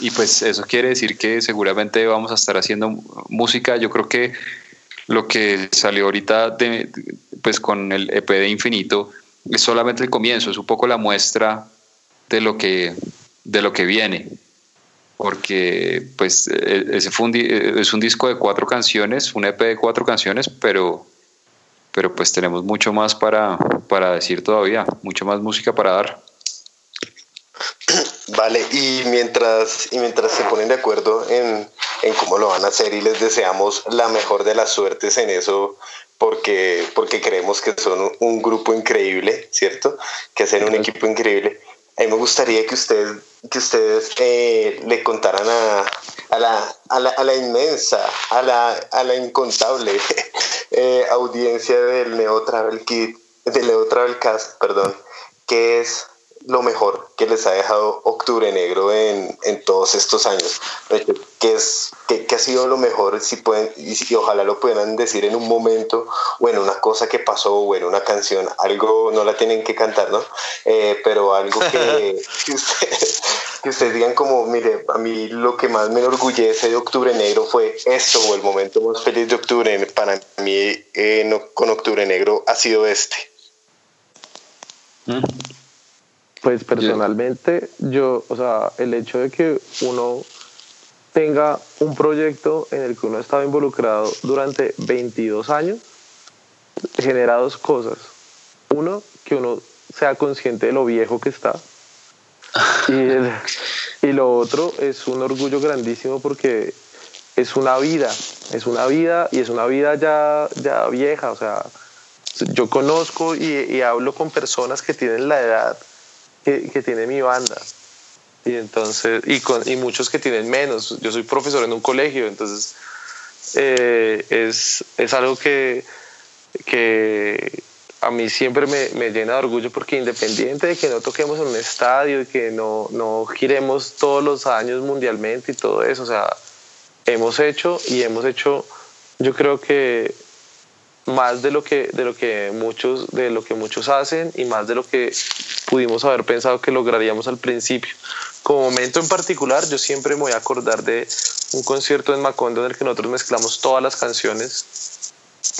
y pues eso quiere decir que seguramente vamos a estar haciendo música. Yo creo que lo que salió ahorita de, pues con el EP de Infinito es solamente el comienzo, es un poco la muestra de lo que, de lo que viene. Porque pues e, ese fue un, es un disco de cuatro canciones, un EP de cuatro canciones, pero, pero pues tenemos mucho más para, para decir todavía, mucho más música para dar. Vale, y mientras, y mientras se ponen de acuerdo en, en cómo lo van a hacer y les deseamos la mejor de las suertes en eso porque, porque creemos que son un grupo increíble, ¿cierto? Que hacen un equipo increíble. A mí me gustaría que, usted, que ustedes eh, le contaran a, a, la, a, la, a, la, inmensa, a la, a la incontable [LAUGHS] eh, audiencia del Neo Travel Kit, del Neo Travel Cast, perdón, que es lo mejor que les ha dejado Octubre Negro en, en todos estos años? ¿Qué, es, qué, qué ha sido lo mejor? Si pueden, y, si, ojalá lo puedan decir en un momento o en una cosa que pasó o en una canción. Algo, no la tienen que cantar, ¿no? Eh, pero algo que, [LAUGHS] que, ustedes, que ustedes digan como, mire, a mí lo que más me enorgullece de Octubre Negro fue esto o el momento más feliz de Octubre. Para mí eh, no, con Octubre Negro ha sido este. Mm. Pues personalmente yo, o sea, el hecho de que uno tenga un proyecto en el que uno ha estado involucrado durante 22 años, genera dos cosas. Uno, que uno sea consciente de lo viejo que está. Y, [LAUGHS] y lo otro es un orgullo grandísimo porque es una vida, es una vida y es una vida ya, ya vieja. O sea, yo conozco y, y hablo con personas que tienen la edad que, tiene mi banda. Y entonces, y, con, y muchos que tienen menos. Yo soy profesor en un colegio, entonces eh, es, es, algo que, que a mí siempre me, me, llena de orgullo porque independiente de que no toquemos en un estadio y que no, no giremos todos los años mundialmente y todo eso, o sea, hemos hecho y hemos hecho, yo creo que más de lo que de lo que muchos de lo que muchos hacen y más de lo que pudimos haber pensado que lograríamos al principio. Como momento en particular, yo siempre me voy a acordar de un concierto en Macondo en el que nosotros mezclamos todas las canciones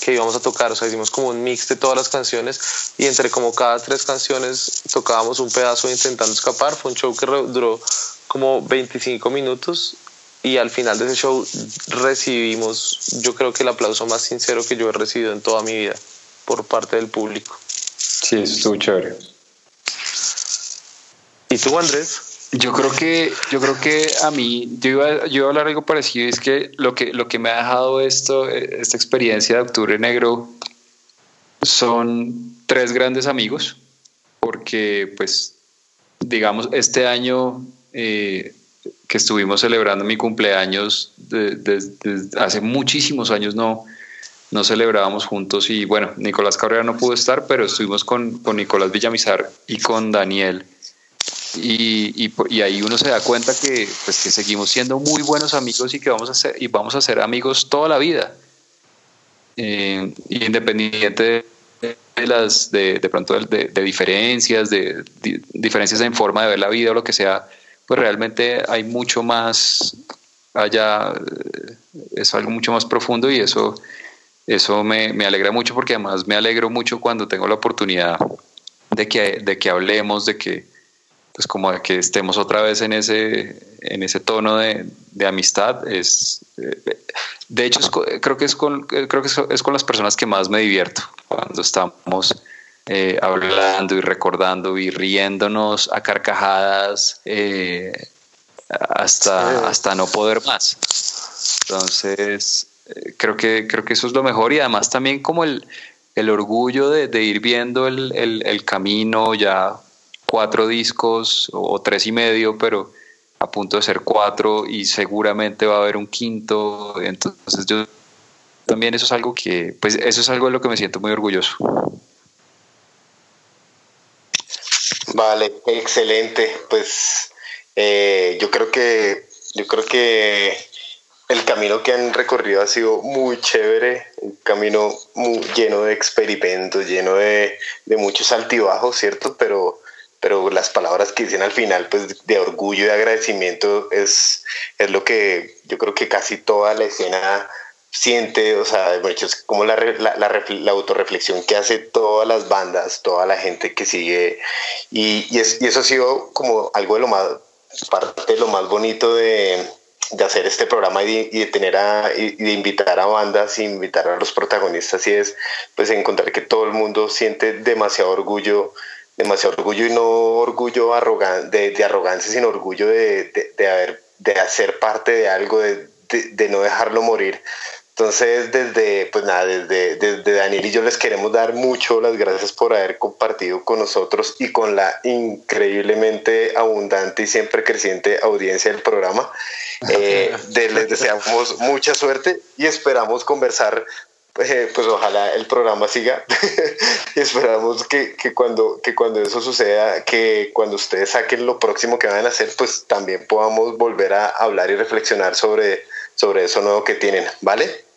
que íbamos a tocar, o sea, hicimos como un mix de todas las canciones y entre como cada tres canciones tocábamos un pedazo intentando escapar. Fue un show que duró como 25 minutos y al final de ese show recibimos, yo creo que el aplauso más sincero que yo he recibido en toda mi vida por parte del público. Sí, estuvo chévere. ¿Y tú, Andrés? Yo creo que, yo creo que a mí, yo iba, yo iba a hablar algo parecido, es que lo que, lo que me ha dejado esto, esta experiencia de Octubre Negro, son tres grandes amigos, porque pues, digamos, este año eh, que estuvimos celebrando mi cumpleaños desde hace muchísimos años no, no celebrábamos juntos y bueno, Nicolás Cabrera no pudo estar, pero estuvimos con, con Nicolás Villamizar y con Daniel. Y, y, y, ahí uno se da cuenta que, pues, que seguimos siendo muy buenos amigos y que vamos a ser, y vamos a ser amigos toda la vida. Eh, independiente de, las de, de pronto de, de diferencias, de, diferencias en forma de ver la vida o lo que sea, pues realmente hay mucho más allá, eh, es algo mucho más profundo y eso, eso me, alegra mucho porque además me alegro mucho cuando tengo la oportunidad de que, de que hablemos, de que, pues como de que estemos otra vez en ese, en ese tono de, de amistad. Es, eh, de hecho, creo que, es con, creo que es con las personas que más me divierto cuando estamos eh, hablando y recordando y riéndonos a carcajadas, eh, hasta, hasta no poder más. Entonces, eh, creo que, creo que eso es lo mejor y además también como el, el orgullo de, de ir viendo el, el, el, camino, ya cuatro discos o, tres y medio, pero a punto de ser cuatro y seguramente va a haber un quinto. Entonces yo también eso es algo que, pues eso es algo de lo que me siento muy orgulloso. Vale, excelente. Pues eh, yo creo que yo creo que el camino que han recorrido ha sido muy chévere, un camino muy lleno de experimentos, lleno de, de muchos altibajos, ¿cierto? Pero, pero las palabras que dicen al final, pues de orgullo y de agradecimiento, es, es lo que yo creo que casi toda la escena siente, o sea, es como la, la, la, autorreflexión que hace todas las bandas, toda la gente que sigue, y, y, es, y eso ha sido como algo de lo más, parte de lo más bonito de, de hacer este programa y de, tener a, y de invitar a bandas y invitar a los protagonistas y es pues encontrar que todo el mundo siente demasiado orgullo demasiado orgullo y no orgullo arrogan, de, de, arrogancia sino orgullo de, de, haber de hacer parte de algo de, de no dejarlo morir entonces, desde, pues nada, desde, desde, Daniel y yo les queremos dar mucho las gracias por haber compartido con nosotros y con la increíblemente abundante y siempre creciente audiencia del programa. Eh, les deseamos mucha suerte y esperamos conversar eh, pues ojalá el programa siga [LAUGHS] y esperamos que, que, cuando, que cuando eso suceda, que cuando ustedes saquen lo próximo que van a hacer, pues también podamos volver a hablar y reflexionar sobre, sobre eso nuevo que tienen, ¿vale?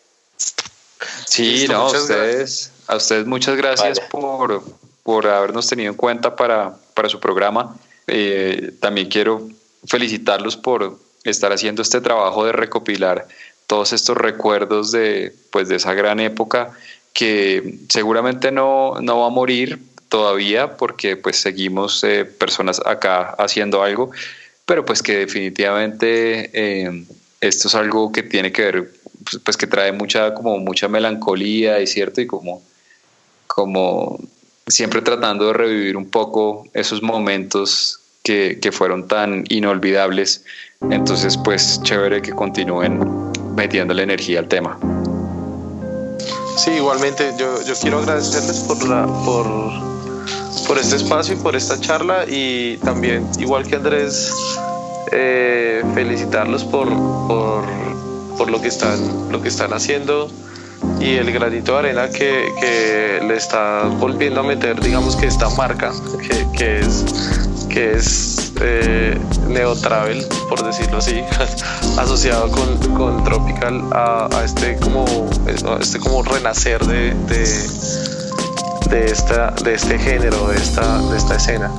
Sí, no, a ustedes, a ustedes muchas gracias por, por habernos tenido en cuenta para, para su programa. Eh, también quiero felicitarlos por estar haciendo este trabajo de recopilar todos estos recuerdos de, pues, de esa gran época que seguramente no, no va a morir todavía porque pues seguimos eh, personas acá haciendo algo, pero pues que definitivamente eh, esto es algo que tiene que ver pues, que trae mucha, como mucha melancolía y cierto, y como, como siempre tratando de revivir un poco esos momentos que, que fueron tan inolvidables. Entonces, pues chévere que continúen metiéndole energía al tema. Sí, igualmente yo, yo quiero agradecerles por, la, por, por este espacio y por esta charla y también, igual que Andrés, eh, felicitarlos por, por por lo que están, lo que están haciendo y el granito de arena que, que le está volviendo a meter, digamos que esta marca, que, que es, que es eh, Neo Travel, por decirlo así, [LAUGHS] asociado con, con Tropical a, a, este como este como renacer de, de, de, esta, de este género, de esta, de esta escena.